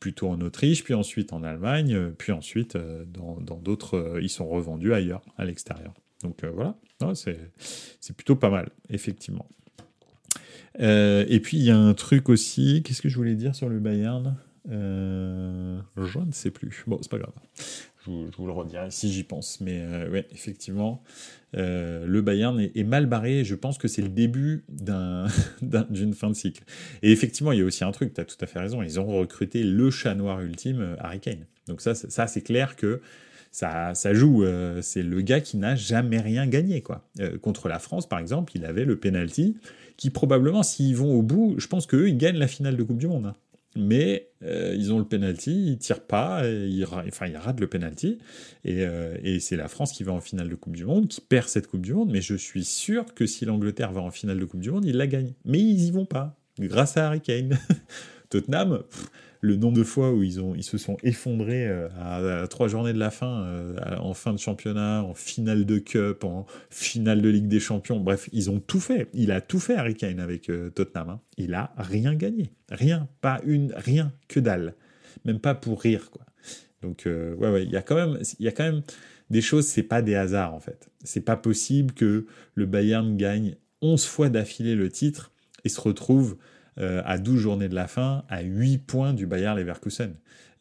plutôt en Autriche, puis ensuite en Allemagne, puis ensuite dans d'autres, ils sont revendus ailleurs, à l'extérieur. Donc voilà c'est plutôt pas mal, effectivement. Euh, et puis il y a un truc aussi, qu'est-ce que je voulais dire sur le Bayern? Euh, Je ne sais plus. Bon, c'est pas grave. Je vous, le redirai si j'y pense. Mais euh, ouais, effectivement, le Bayern est, mal barré. Je pense que c'est le début *laughs* d'une fin de cycle. Et effectivement, il y a aussi un truc, tu as tout à fait raison. Ils ont recruté le chat noir ultime, Harry Kane. Donc ça, ça c'est clair que ça, ça joue. Euh, c'est le gars qui n'a jamais rien gagné. quoi. Euh, contre la France, par exemple, il avait le penalty, qui probablement, s'ils vont au bout, je pense qu'eux, ils gagnent la finale de Coupe du Monde. Hein. Mais euh, ils ont le penalty, ils tirent pas, ils, enfin ils ratent le penalty, et, et c'est la France qui va en finale de Coupe du Monde, qui perd cette Coupe du Monde. Mais je suis sûr que si l'Angleterre va en finale de Coupe du Monde, ils la gagnent. Mais ils y vont pas, grâce à Harry Kane. *laughs* Tottenham, le nombre de fois où ils, ont, ils se sont effondrés euh, à, trois journées de la fin, euh, en fin de championnat, en finale de Cup, en finale de Ligue des Champions. Bref, ils ont tout fait. Il a tout fait, Harry Kane, avec euh, Tottenham. Hein. Il a rien gagné. Rien. Pas une, rien que dalle. Même pas pour rire, quoi. Donc, ouais, ouais, il y a quand même, y a quand même des choses, c'est pas des hasards, en fait. C'est pas possible que le Bayern gagne 11 fois d'affilée le titre et se retrouve euh, à 12 journées de la fin, à 8 points du Bayer Leverkusen.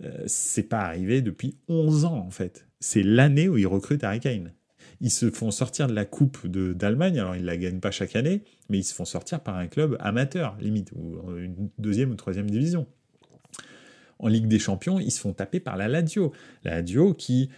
Euh, c'est pas arrivé depuis 11 ans, en fait. C'est l'année où ils recrutent Harry Kane. Ils se font sortir de la Coupe d'Allemagne, alors ils la gagnent pas chaque année, mais ils se font sortir par un club amateur, limite, ou une deuxième ou troisième division. En Ligue des Champions, ils se font taper par la Lazio. La Lazio qui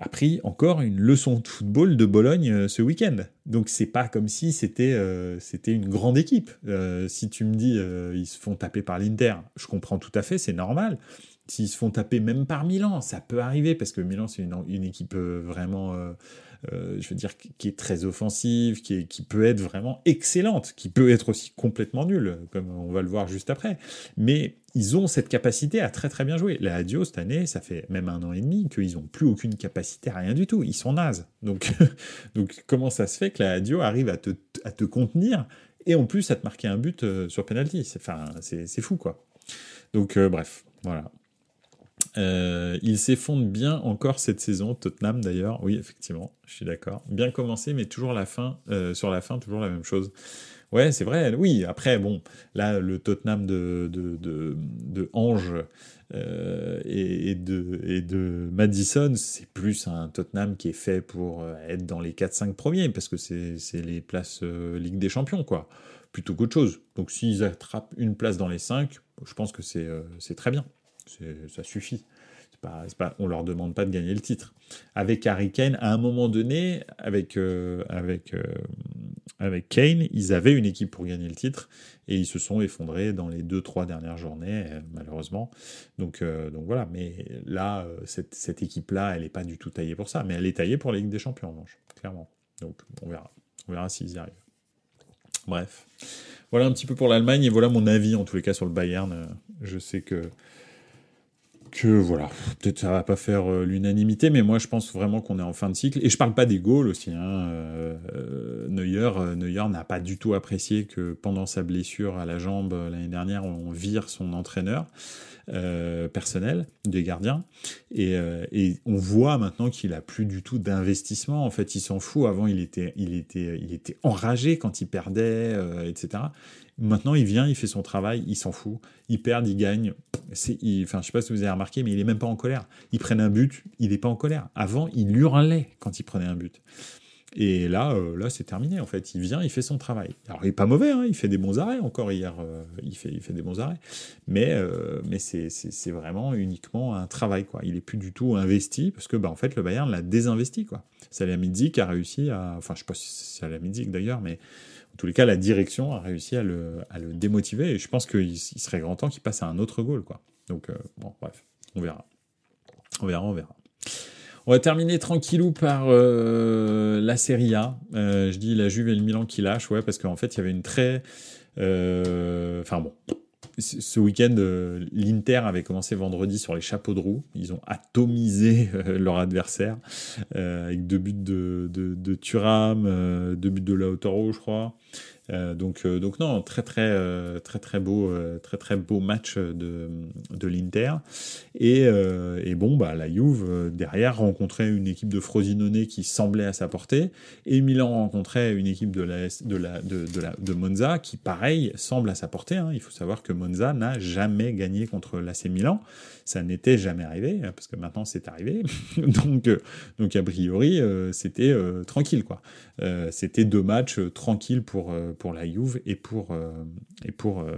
a pris encore une leçon de football de Bologne euh, ce week-end. Donc c'est pas comme si c'était euh, c'était une grande équipe. Euh, si tu me dis ils se font taper par l'Inter, je comprends tout à fait, c'est normal. S'ils se font taper même par Milan, ça peut arriver parce que Milan c'est une, une, équipe vraiment euh, je veux dire, qui est très offensive, qui, peut être vraiment excellente, qui peut être aussi complètement nulle, comme on va le voir juste après. Mais ils ont cette capacité à très très bien jouer. La Adio, cette année, ça fait même un an et demi qu'ils n'ont plus aucune capacité à rien du tout. Ils sont nazes. Donc, *laughs* comment ça se fait que la Adio arrive à te, contenir et en plus à te marquer un but euh, sur penalty? C'est fou quoi. Donc, euh, bref, voilà. Euh, il s'effondre bien encore cette saison, Tottenham d'ailleurs, oui effectivement, je suis d'accord. Bien commencé, mais toujours la fin, euh, sur la fin, toujours la même chose. Ouais, c'est vrai, oui, après, bon, là, le Tottenham de, de, de, Ange euh, et, de, et de Madison, c'est plus un Tottenham qui est fait pour être dans les 4-5 premiers, parce que c'est les places Ligue des Champions, quoi, plutôt qu'autre chose. Donc s'ils attrapent une place dans les 5, je pense que c'est très bien ça suffit. Pas, pas, on leur demande pas de gagner le titre. Avec Harry Kane, à un moment donné, avec, euh, avec, euh, avec Kane, ils avaient une équipe pour gagner le titre et ils se sont effondrés dans les deux, trois dernières journées, euh, malheureusement. Donc, donc voilà, mais là, cette, cette équipe-là, elle n'est pas du tout taillée pour ça, mais elle est taillée pour la Ligue des Champions, clairement. Donc on verra. On verra s'ils y arrivent. Bref. Voilà un petit peu pour l'Allemagne et voilà mon avis en tous les cas sur le Bayern. Je sais que que voilà, peut-être ça va pas faire euh, l'unanimité, mais moi je pense vraiment qu'on est en fin de cycle. Et je parle pas des goals aussi. Hein. Euh, euh, Neuer, n'a pas du tout apprécié que pendant sa blessure à la jambe l'année dernière, on vire son entraîneur personnel des gardiens. Et, et, on voit maintenant qu'il a plus du tout d'investissement. En fait, il s'en fout. Avant, il était, il était, il était enragé quand il perdait, etc. Maintenant, il vient, il fait son travail, il s'en fout. Il perd, il gagne. C'est, enfin, je sais pas si vous avez remarqué, mais il est même pas en colère. Il prenne un but, il n'est pas en colère. Avant, il hurlait quand il prenait un but. Et là, euh, là, c'est terminé en fait. Il vient, il fait son travail. Alors, il est pas mauvais, hein, il fait des bons arrêts. Encore hier, euh, il fait, il fait des bons arrêts. Mais, euh, mais c'est, vraiment uniquement un travail quoi. Il est plus du tout investi parce que, bah, en fait, le Bayern l'a désinvesti quoi. Salihamidzic a réussi à, enfin, je sais pas si c'est Salihamidzic d'ailleurs, mais en tous les cas, la direction a réussi à le, à le démotiver. Et je pense qu'il serait grand temps qu'il passe à un autre goal. Quoi. Donc, euh, bon, bref, on verra. On verra, on verra. On va terminer tranquillou par euh, la Serie A. Euh, je dis la Juve et le Milan qui lâchent, ouais, parce qu'en fait, il y avait une très... Enfin bon, ce week-end, euh, l'Inter avait commencé vendredi sur les chapeaux de roue. Ils ont atomisé euh, leur adversaire euh, avec deux buts de, de, de deux buts de Lautaro, je crois. Euh, donc, euh, donc non, très très euh, très très beau, très très beau match de, de l'Inter. Et, et, bon, bah la Juve derrière rencontrait une équipe de Frosinone qui semblait à sa portée, et Milan rencontrait une équipe de la de la de, la, de Monza qui pareil semble à sa portée. Hein. Il faut savoir que Monza n'a jamais gagné contre l'AC Milan ça n'était jamais arrivé, parce que maintenant c'est arrivé. *laughs* donc, donc a priori, c'était tranquille, quoi. c'était deux matchs tranquilles pour, pour la Juve et pour, euh, et pour, euh,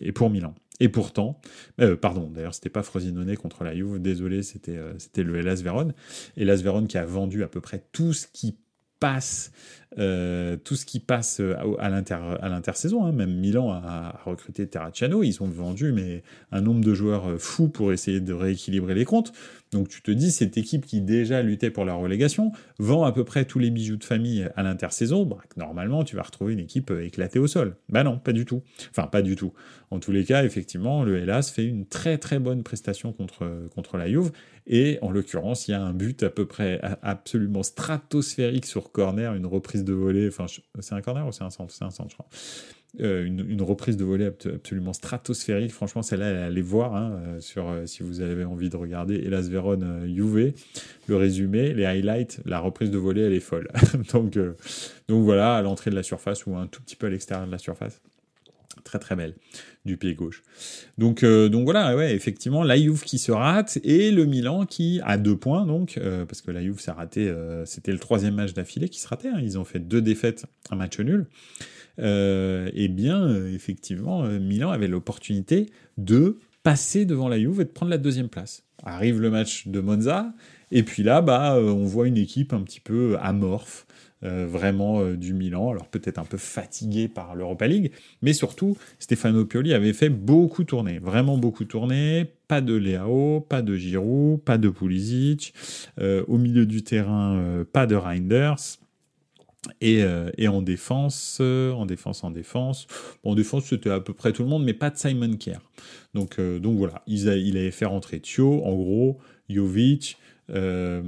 et pour Milan. Et pourtant, euh, pardon, d'ailleurs, c'était pas Frosinone contre la Juve, désolé, c'était le Hellas Vérone. Hellas Vérone qui a vendu à peu près tout ce qui passe, tout ce qui passe à l'intersaison. Hein. Même Milan a, recruté Terracciano, ils ont vendu mais un nombre de joueurs fous pour essayer de rééquilibrer les comptes. Donc tu te dis, cette équipe qui déjà luttait pour la relégation vend à peu près tous les bijoux de famille à l'intersaison, bah, normalement tu vas retrouver une équipe euh, éclatée au sol. Bah non, pas du tout. Enfin, pas du tout. En tous les cas, effectivement, le Hellas fait une très très bonne prestation contre, contre la Juve, et en l'occurrence, il y a un but à peu près absolument stratosphérique sur corner, une reprise de volée, enfin c'est un corner ou c'est un centre? C'est un centre, je crois euh, une, reprise de volée absolument stratosphérique. Franchement, celle-là, allez voir hein, euh, sur, euh, si vous avez envie de regarder Elas Véron Juve. Le résumé, les highlights, la reprise de volée, elle est folle. *laughs* donc, donc voilà, à l'entrée de la surface ou un tout petit peu à l'extérieur de la surface. Très très belle du pied gauche. Donc, donc voilà, ouais, effectivement, la Juve qui se rate et le Milan qui a deux points, donc, parce que la Juve s'est raté, c'était le troisième match d'affilée qui se ratait. Hein. ils ont fait deux défaites, un match nul euh, eh bien, euh, effectivement, euh, Milan avait l'opportunité de passer devant la Juve et de prendre la deuxième place. Arrive le match de Monza, et puis là, bah, on voit une équipe un petit peu amorphe, vraiment du Milan, alors peut-être un peu fatigué par l'Europa League, mais surtout, Stefano Pioli avait fait beaucoup tourner, vraiment beaucoup tourner, pas de Leao, pas de Giroud, pas de Pulisic, au milieu du terrain, pas de Reinders, et, euh, en défense, euh, en défense, en défense. En défense, c'était à peu près tout le monde, mais pas de Simon Kerr. Donc, euh, voilà, il, il, avait fait rentrer Thio, en gros, Jovic, euh,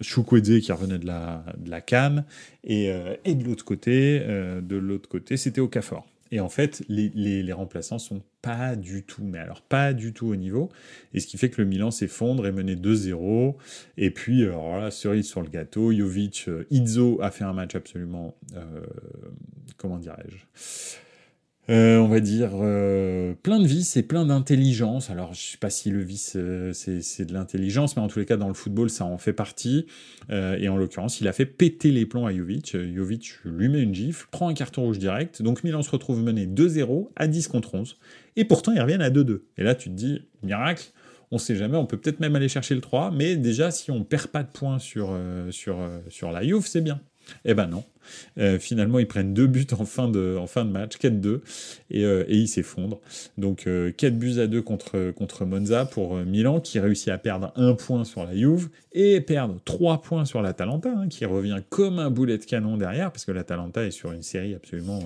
Chukwueze qui revenait de la, de la et, et de l'autre côté, de l'autre côté, c'était Okafor. Et en fait, les, les, les, remplaçants sont pas du tout, mais alors pas du tout au niveau. Et ce qui fait que le Milan s'effondre et mené 2-0. Et puis, alors là, cerise sur le gâteau, Jovic, euh, Izzo a fait un match absolument, euh, comment dirais-je? Euh, on va dire, euh, plein de vices et plein d'intelligence. Alors, je sais pas si le vice, euh, c'est de l'intelligence, mais en tous les cas, dans le football, ça en fait partie. et en l'occurrence, il a fait péter les plombs à Jovic. Jovic lui met une gifle, prend un carton rouge direct. Donc, Milan se retrouve mené 2-0 à 10 contre 11. Et pourtant, ils reviennent à 2-2. Et là, tu te dis, miracle, On sait jamais, on peut peut-être même aller chercher le 3, mais déjà, si on perd pas de points sur, sur, sur la Juve, c'est bien. Eh ben non. Euh, finalement, ils prennent deux buts en fin de, match, 4-2, et, euh, et, ils s'effondrent. Donc euh, 4 buts à 2 contre, Monza pour euh, Milan, qui réussit à perdre un point sur la Juve, et perdre 3 points sur l'Atalanta, hein, qui revient comme un boulet de canon derrière, parce que l'Atalanta est sur une série absolument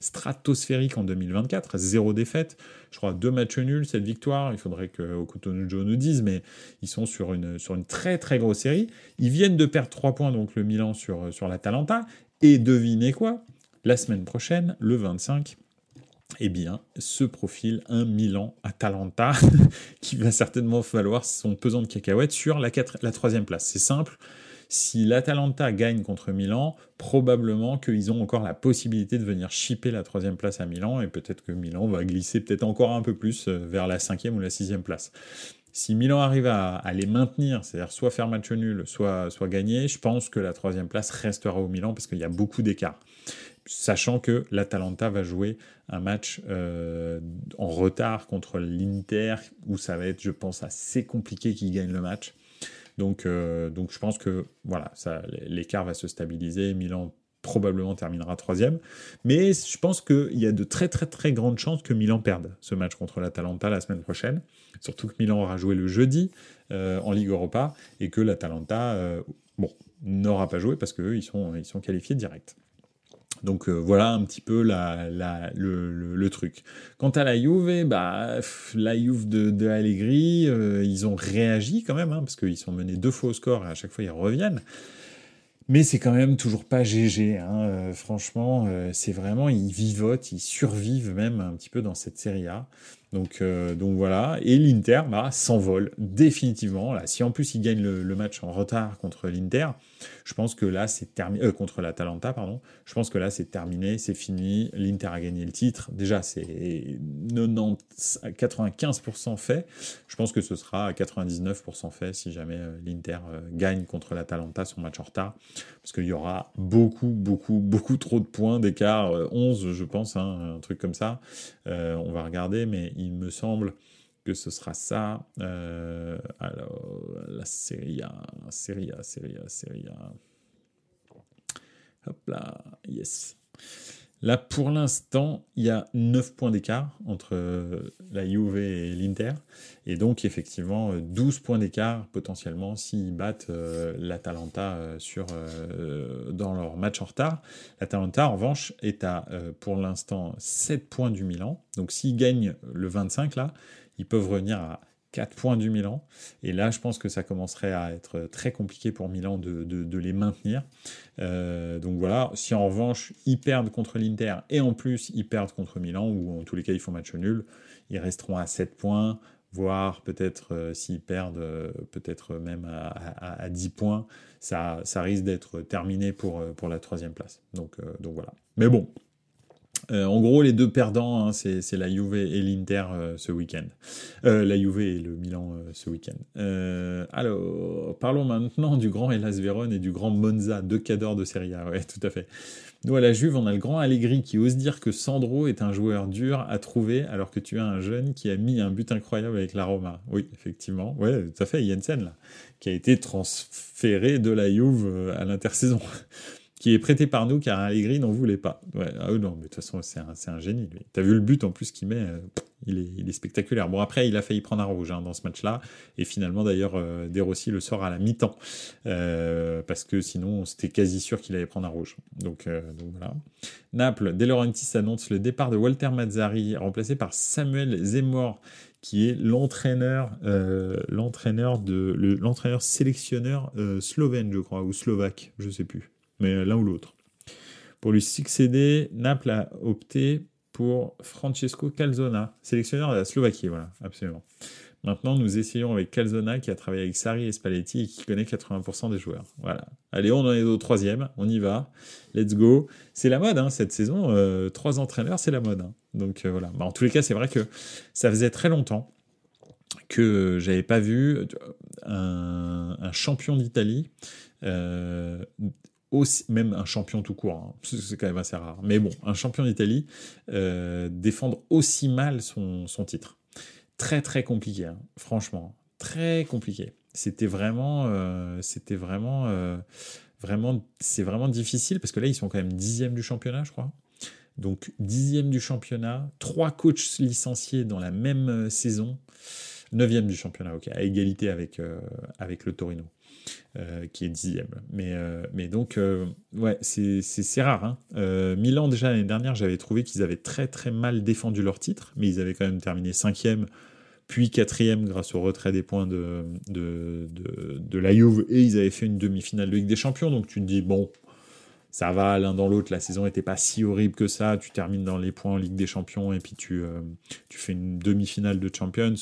stratosphérique en 2024, zéro défaite, je crois deux matchs nuls, cette victoire, il faudrait que Okutonujo nous dise, mais ils sont sur une, sur une très très grosse série. Ils viennent de perdre 3 points, donc le Milan sur, sur l'Atalanta, et devinez quoi? La semaine prochaine, le 25, eh bien, se profile un Milan-Atalanta *laughs* qui va certainement falloir son pesant de cacahuètes sur la, la troisième place. C'est simple, si l'Atalanta gagne contre Milan, probablement qu'ils ont encore la possibilité de venir chipper la troisième place à Milan et peut-être que Milan va glisser peut-être encore un peu plus euh, vers la cinquième ou la sixième place. Si Milan arrive à, les maintenir, c'est-à-dire soit faire match nul, soit, soit gagner, je pense que la troisième place restera au Milan parce qu'il y a beaucoup d'écart. Sachant que l'Atalanta va jouer un match euh, en retard contre l'Inter, où ça va être, je pense, assez compliqué qu'il gagne le match. Donc, euh, donc je pense que voilà, l'écart va se stabiliser. Milan probablement terminera troisième. Mais je pense qu'il y a de très très très grandes chances que Milan perde ce match contre l'Atalanta la semaine prochaine. Surtout que Milan aura joué le jeudi euh, en Ligue Europa et que l'Atalanta euh, n'aura pas joué parce qu'eux, ils sont, sont qualifiés direct. Donc euh, voilà un petit peu le, truc. Quant à la Juve, bah, la Juve de, Allegri, euh, ils ont réagi quand même, hein, parce qu'ils sont menés deux fois au score et à chaque fois ils reviennent. Mais c'est quand même toujours pas GG. Hein, euh, franchement, c'est vraiment, ils vivotent, ils survivent même un petit peu dans cette série A. Donc, donc voilà. Et l'Inter bah, s'envole définitivement. Là, si en plus ils gagnent le match en retard contre l'Inter, je pense que là, c'est terminé, euh, contre l'Atalanta, pardon. Je pense que là, c'est terminé, c'est fini. L'Inter a gagné le titre. Déjà, c'est 90, 95% fait. Je pense que ce sera à 99% fait si jamais euh, l'Inter euh, gagne contre l'Atalanta son match en retard. Parce qu'il y aura beaucoup, beaucoup, beaucoup trop de points d'écart. 11, je pense, hein, un truc comme ça. on va regarder, mais il me semble que ce sera ça. Euh, alors, la série A, série A, série A, série A. Hop là, yes. Là, pour l'instant, il y a 9 points d'écart entre euh, la Juve et l'Inter. Et donc, effectivement, 12 points d'écart potentiellement s'ils battent euh, l'Atalanta sur, dans leur match en retard. L'Atalanta, en revanche, est à, pour l'instant, 7 points du Milan. Donc, s'ils gagnent le 25, là, ils peuvent revenir à 4 points du Milan. Et là, je pense que ça commencerait à être très compliqué pour Milan de, les maintenir. Euh, donc voilà, si en revanche, ils perdent contre l'Inter et en plus, ils perdent contre Milan, ou en tous les cas, ils font match nul, ils resteront à 7 points, voire peut-être euh, s'ils perdent, euh, peut-être même à, 10 points, ça, risque d'être terminé pour, pour la troisième place. Donc, donc voilà. Mais bon, euh, en gros, les deux perdants, hein, c'est la Juve et l'Inter euh, ce week-end. Euh, la Juve et le Milan ce week-end. alors, parlons maintenant du grand Hellas Vérone et du grand Monza, deux cadors de Serie A. Ouais, tout à fait. Nous, à la Juve, on a le grand Allegri qui ose dire que Sandro est un joueur dur à trouver, alors que tu as un jeune qui a mis un but incroyable avec la Roma. Oui, effectivement. Ouais, tout à fait, Jensen, là, qui a été transféré de la Juve à l'intersaison qui est prêté par nous car Allegri n'en voulait pas. Ouais, ah non, mais de toute façon, c'est un, génie. T'as vu le but en plus qu'il met euh, il, est, spectaculaire. Bon, après, il a failli prendre un rouge hein, dans ce match-là. Et finalement, d'ailleurs, euh, De Rossi le sort à la mi-temps. Euh, parce que sinon, c'était quasi sûr qu'il allait prendre un rouge. Donc, euh, donc voilà. Naples, De Laurentiis annonce le départ de Walter Mazzari, remplacé par Samuel Zemmour qui est l'entraîneur, euh, sélectionneur slovène, je crois, ou slovaque, je sais plus mais l'un ou l'autre. Pour lui succéder, Naples a opté pour Francesco Calzona, sélectionneur de la Slovaquie, voilà, absolument. Maintenant, nous essayons avec Calzona, qui a travaillé avec Sari et Spalletti et qui connaît 80% des joueurs. Voilà. Allez, on en est au troisième, on y va. Let's go. C'est la mode, hein, cette saison. Euh, trois entraîneurs, c'est la mode. Hein. Donc euh, voilà. Bah, en tous les cas, c'est vrai que ça faisait très longtemps que j'avais pas vu un, champion d'Italie euh, même un champion tout court, hein, c'est quand même assez rare, mais bon, un champion d'Italie euh, défendre aussi mal son, titre. Très très compliqué, hein, franchement. très compliqué. C'était vraiment, c'était vraiment, vraiment, c'est vraiment difficile parce que là, ils sont quand même dixième du championnat, je crois. Donc dixième du championnat, trois coachs licenciés dans la même saison, neuvième du championnat, ok, à égalité avec, avec le Torino. Euh, qui est dixième. Mais, euh, mais donc, euh, ouais, c'est rare. Hein. Milan, déjà l'année dernière, j'avais trouvé qu'ils avaient très très mal défendu leur titre, mais ils avaient quand même terminé cinquième, puis quatrième grâce au retrait des points de, de, de, la Juve, et ils avaient fait une demi-finale de Ligue des Champions. Donc tu te dis, bon, ça va l'un dans l'autre, la saison n'était pas si horrible que ça, tu termines dans les points en Ligue des Champions, et puis tu, tu fais une demi-finale de Champions.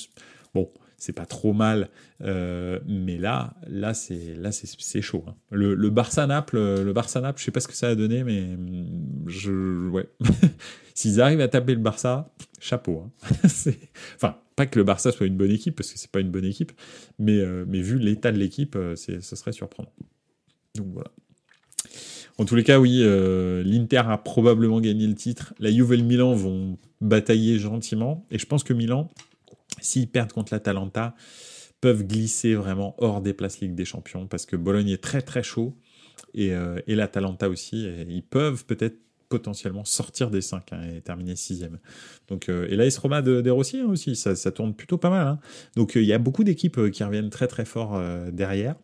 Bon, c'est pas trop mal. Euh, mais là, là c'est là c'est chaud. Hein. Le, Barça Naples, le Barça Naples, je sais pas ce que ça a donné, mais mm, je ouais. *laughs* S'ils arrivent à taper le Barça, chapeau. Hein. *laughs* enfin, pas que le Barça soit une bonne équipe parce que c'est pas une bonne équipe, mais euh, vu l'état de l'équipe, euh, ce serait surprenant. Donc voilà. En tous les cas, oui, l'Inter a probablement gagné le titre. La Juve et le Milan vont batailler gentiment. Et je pense que Milan, s'ils perdent contre l'Atalanta, peuvent glisser vraiment hors des places Ligue des Champions parce que Bologne est très très chaud et, euh, l'Atalanta aussi. Ils peuvent peut-être potentiellement sortir des 5 hein, et terminer 6 Donc, euh, et l'AS Roma de, des Rossi hein, aussi, ça, ça, tourne plutôt pas mal. Hein. Donc euh, il y a beaucoup d'équipes qui reviennent très très fort derrière.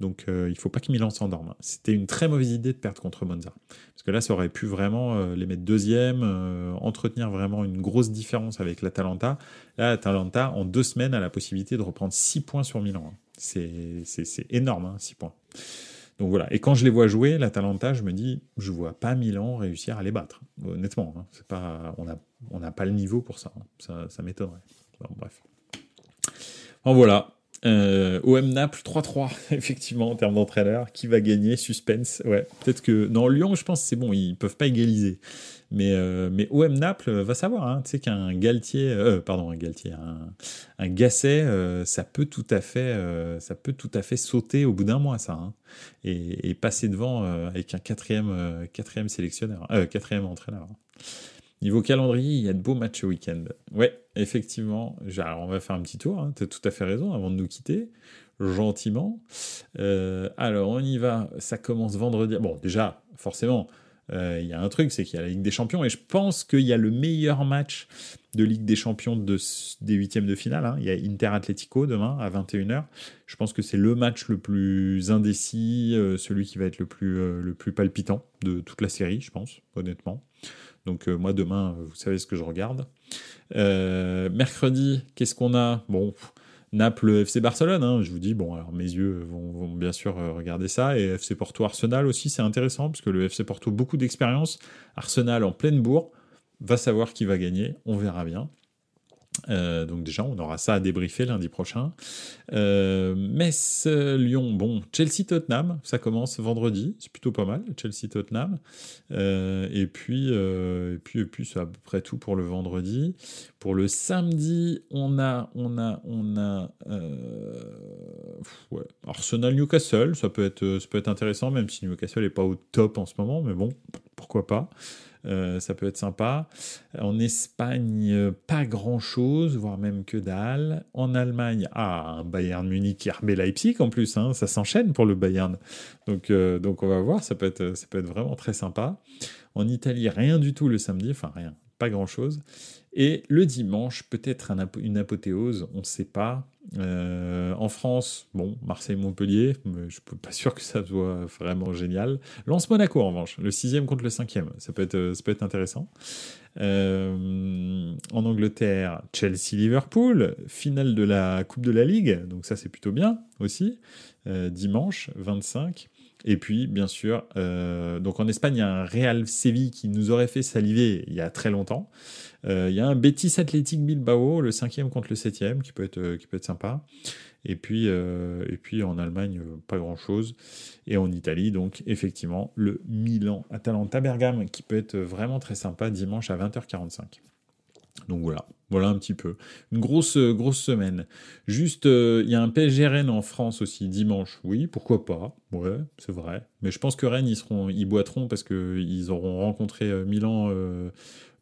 Donc il il faut pas que Milan s'endorme. C'était une très mauvaise idée de perdre contre Monza. Parce que là, ça aurait pu vraiment les mettre deuxième, entretenir vraiment une grosse différence avec l'Atalanta. Là, l'Atalanta, en deux semaines, a la possibilité de reprendre 6 points sur Milan. Hein. C'est énorme, 6 points. Donc voilà. Et quand je les vois jouer, l'Atalanta, je me dis, je vois pas Milan réussir à les battre. Honnêtement, hein. c'est pas, on n'a on a pas le niveau pour ça. Hein. Ça, ça m'étonnerait. bref. Bon, voilà. Euh, OM Naples 3-3, *laughs* effectivement, en termes d'entraîneur. Qui va gagner? Suspense. Ouais, peut-être que. Non, Lyon, je pense c'est bon, ils peuvent pas égaliser. Mais, euh, mais OM Naples va savoir. Hein, tu sais qu'un Galtier. Euh, pardon, un Galtier. Un, Gasset, ça, peut tout à fait, ça peut tout à fait sauter au bout d'un mois, ça. Hein, et, et, passer devant avec un quatrième, quatrième sélectionneur. quatrième entraîneur. Hein. Niveau calendrier, il y a de beaux matchs au week-end. Ouais, effectivement. on va faire un petit tour. Hein. Tu as tout à fait raison avant de nous quitter. Gentiment. Euh, alors, on y va. Ça commence vendredi. Bon, déjà, forcément, euh, il y a un truc, c'est qu'il y a la Ligue des Champions. Et je pense qu'il y a le meilleur match de Ligue des Champions de, des huitièmes de finale. Hein. Il y a Inter Atletico demain à 21h. Je pense que c'est le match le plus indécis, euh, celui qui va être le plus, le plus palpitant de toute la série, je pense, honnêtement. Donc euh, moi demain, vous savez ce que je regarde. Euh, mercredi, qu'est-ce qu'on a? Bon, Naples, FC Barcelone. Hein, je vous dis, bon, mes yeux vont, bien sûr euh, regarder ça. Et FC Porto Arsenal aussi, c'est intéressant parce que le FC Porto, beaucoup d'expérience. Arsenal en pleine bourre, va savoir qui va gagner. On verra bien. Euh, donc déjà, on aura ça à débriefer lundi prochain. Euh, Metz, Lyon, bon, Chelsea-Tottenham, ça commence vendredi, c'est plutôt pas mal, Chelsea-Tottenham. Euh, et puis, et puis, et puis, c'est à peu près tout pour le vendredi. Pour le samedi, on a, on a, on a, ouais, Arsenal-Newcastle, ça ça peut être intéressant, même si Newcastle n'est pas au top en ce moment, mais bon, pourquoi pas. Euh, ça peut être sympa. En Espagne, pas grand-chose, voire même que dalle. En Allemagne, ah, un Bayern Munich, RB Leipzig en plus, hein, ça s'enchaîne pour le Bayern. Donc, euh, donc on va voir, ça peut, être, ça peut être vraiment très sympa. En Italie, rien du tout le samedi, enfin rien, pas grand-chose. Et le dimanche, peut-être une apothéose, on ne sait pas. Euh, en France, bon, Marseille-Montpellier, mais je suis pas sûr que ça soit vraiment génial. Lance Monaco en revanche, le sixième contre le cinquième, ça peut être, ça peut être intéressant. Euh, en Angleterre, Chelsea-Liverpool, finale de la Coupe de la Ligue, donc ça c'est plutôt bien aussi. Euh, dimanche 25. Et puis, bien sûr, donc en Espagne, il y a un Real Séville qui nous aurait fait saliver il y a très longtemps. Euh, il y a un Betis Athletic Bilbao, le cinquième contre le septième, qui peut être, euh, qui peut être sympa. Et puis, euh, et puis en Allemagne, pas grand-chose. Et en Italie, donc effectivement, le Milan Atalanta Bergame, qui peut être vraiment très sympa dimanche à 20h45. Donc voilà, voilà un petit peu. Une grosse, grosse semaine. Juste, il y a un PSG Rennes en France aussi dimanche. Oui, pourquoi pas. Ouais, c'est vrai. Mais je pense que Rennes, ils, seront, ils boiteront parce qu'ils auront rencontré Milan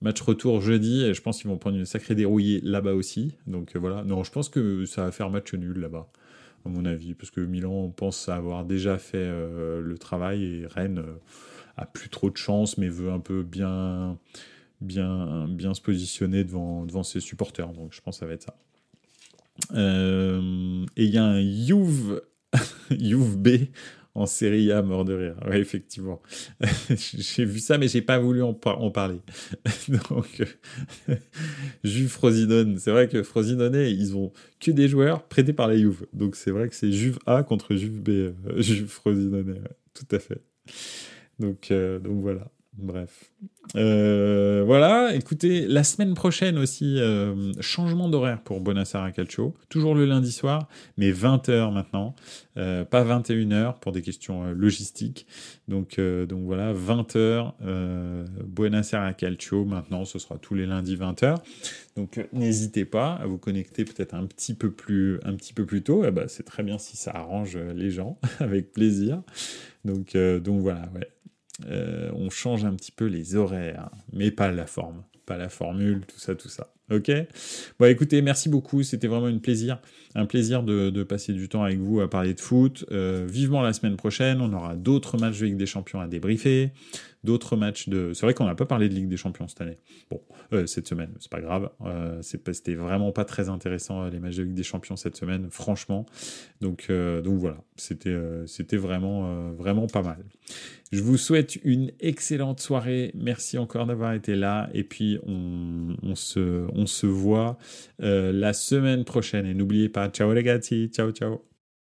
match retour jeudi et je pense qu'ils vont prendre une sacrée dérouillée là-bas aussi. Donc voilà. Non, je pense que ça va faire match nul là-bas à mon avis, parce que Milan pense avoir déjà fait euh, le travail et Rennes euh, a plus trop de chance, mais veut un peu bien, bien, bien se positionner devant, devant ses supporters. Donc je pense que ça va être ça. Euh, et il y a un Juve, *laughs* Juve B en série A, mort de rire. Oui, effectivement. *laughs* j'ai vu ça, mais j'ai pas voulu en, parler. *laughs* Donc, Juve Frosinone. C'est vrai que Frosinone, ils ont que des joueurs prêtés par la Juve. Donc, c'est vrai que c'est Juve A contre Juve B. Euh, Juve Frosinone. Tout à fait. Donc, euh, donc voilà. Bref. Euh, voilà, écoutez, la semaine prochaine aussi, euh, changement d'horaire pour Bonassara Calcio. Toujours le lundi soir, mais 20h maintenant. Euh, pas 21h pour des questions logistiques. Donc, donc voilà, 20h, Buenos Calcio. Maintenant, ce sera tous les lundis 20h. Donc n'hésitez pas à vous connecter peut-être un petit peu plus, un petit peu plus tôt. Eh ben, c'est très bien si ça arrange les gens, *laughs* avec plaisir. Donc, donc voilà, ouais. Euh, on change un petit peu les horaires, mais pas la forme, pas la formule, tout ça, tout ça. Ok Bon, écoutez, merci beaucoup. C'était vraiment un plaisir, un plaisir de, passer du temps avec vous à parler de foot. Euh, vivement la semaine prochaine, on aura d'autres matchs de Ligue des Champions à débriefer, d'autres matchs de. C'est vrai qu'on n'a pas parlé de Ligue des Champions cette année. Bon, euh, cette semaine, c'est pas grave. Euh, c'était vraiment pas très intéressant les matchs de Ligue des Champions cette semaine, franchement. Donc, donc voilà, c'était vraiment vraiment pas mal. Je vous souhaite une excellente soirée. Merci encore d'avoir été là. Et puis, on se, on se voit euh, la semaine prochaine. Et n'oubliez pas, ciao les gars, ciao ciao.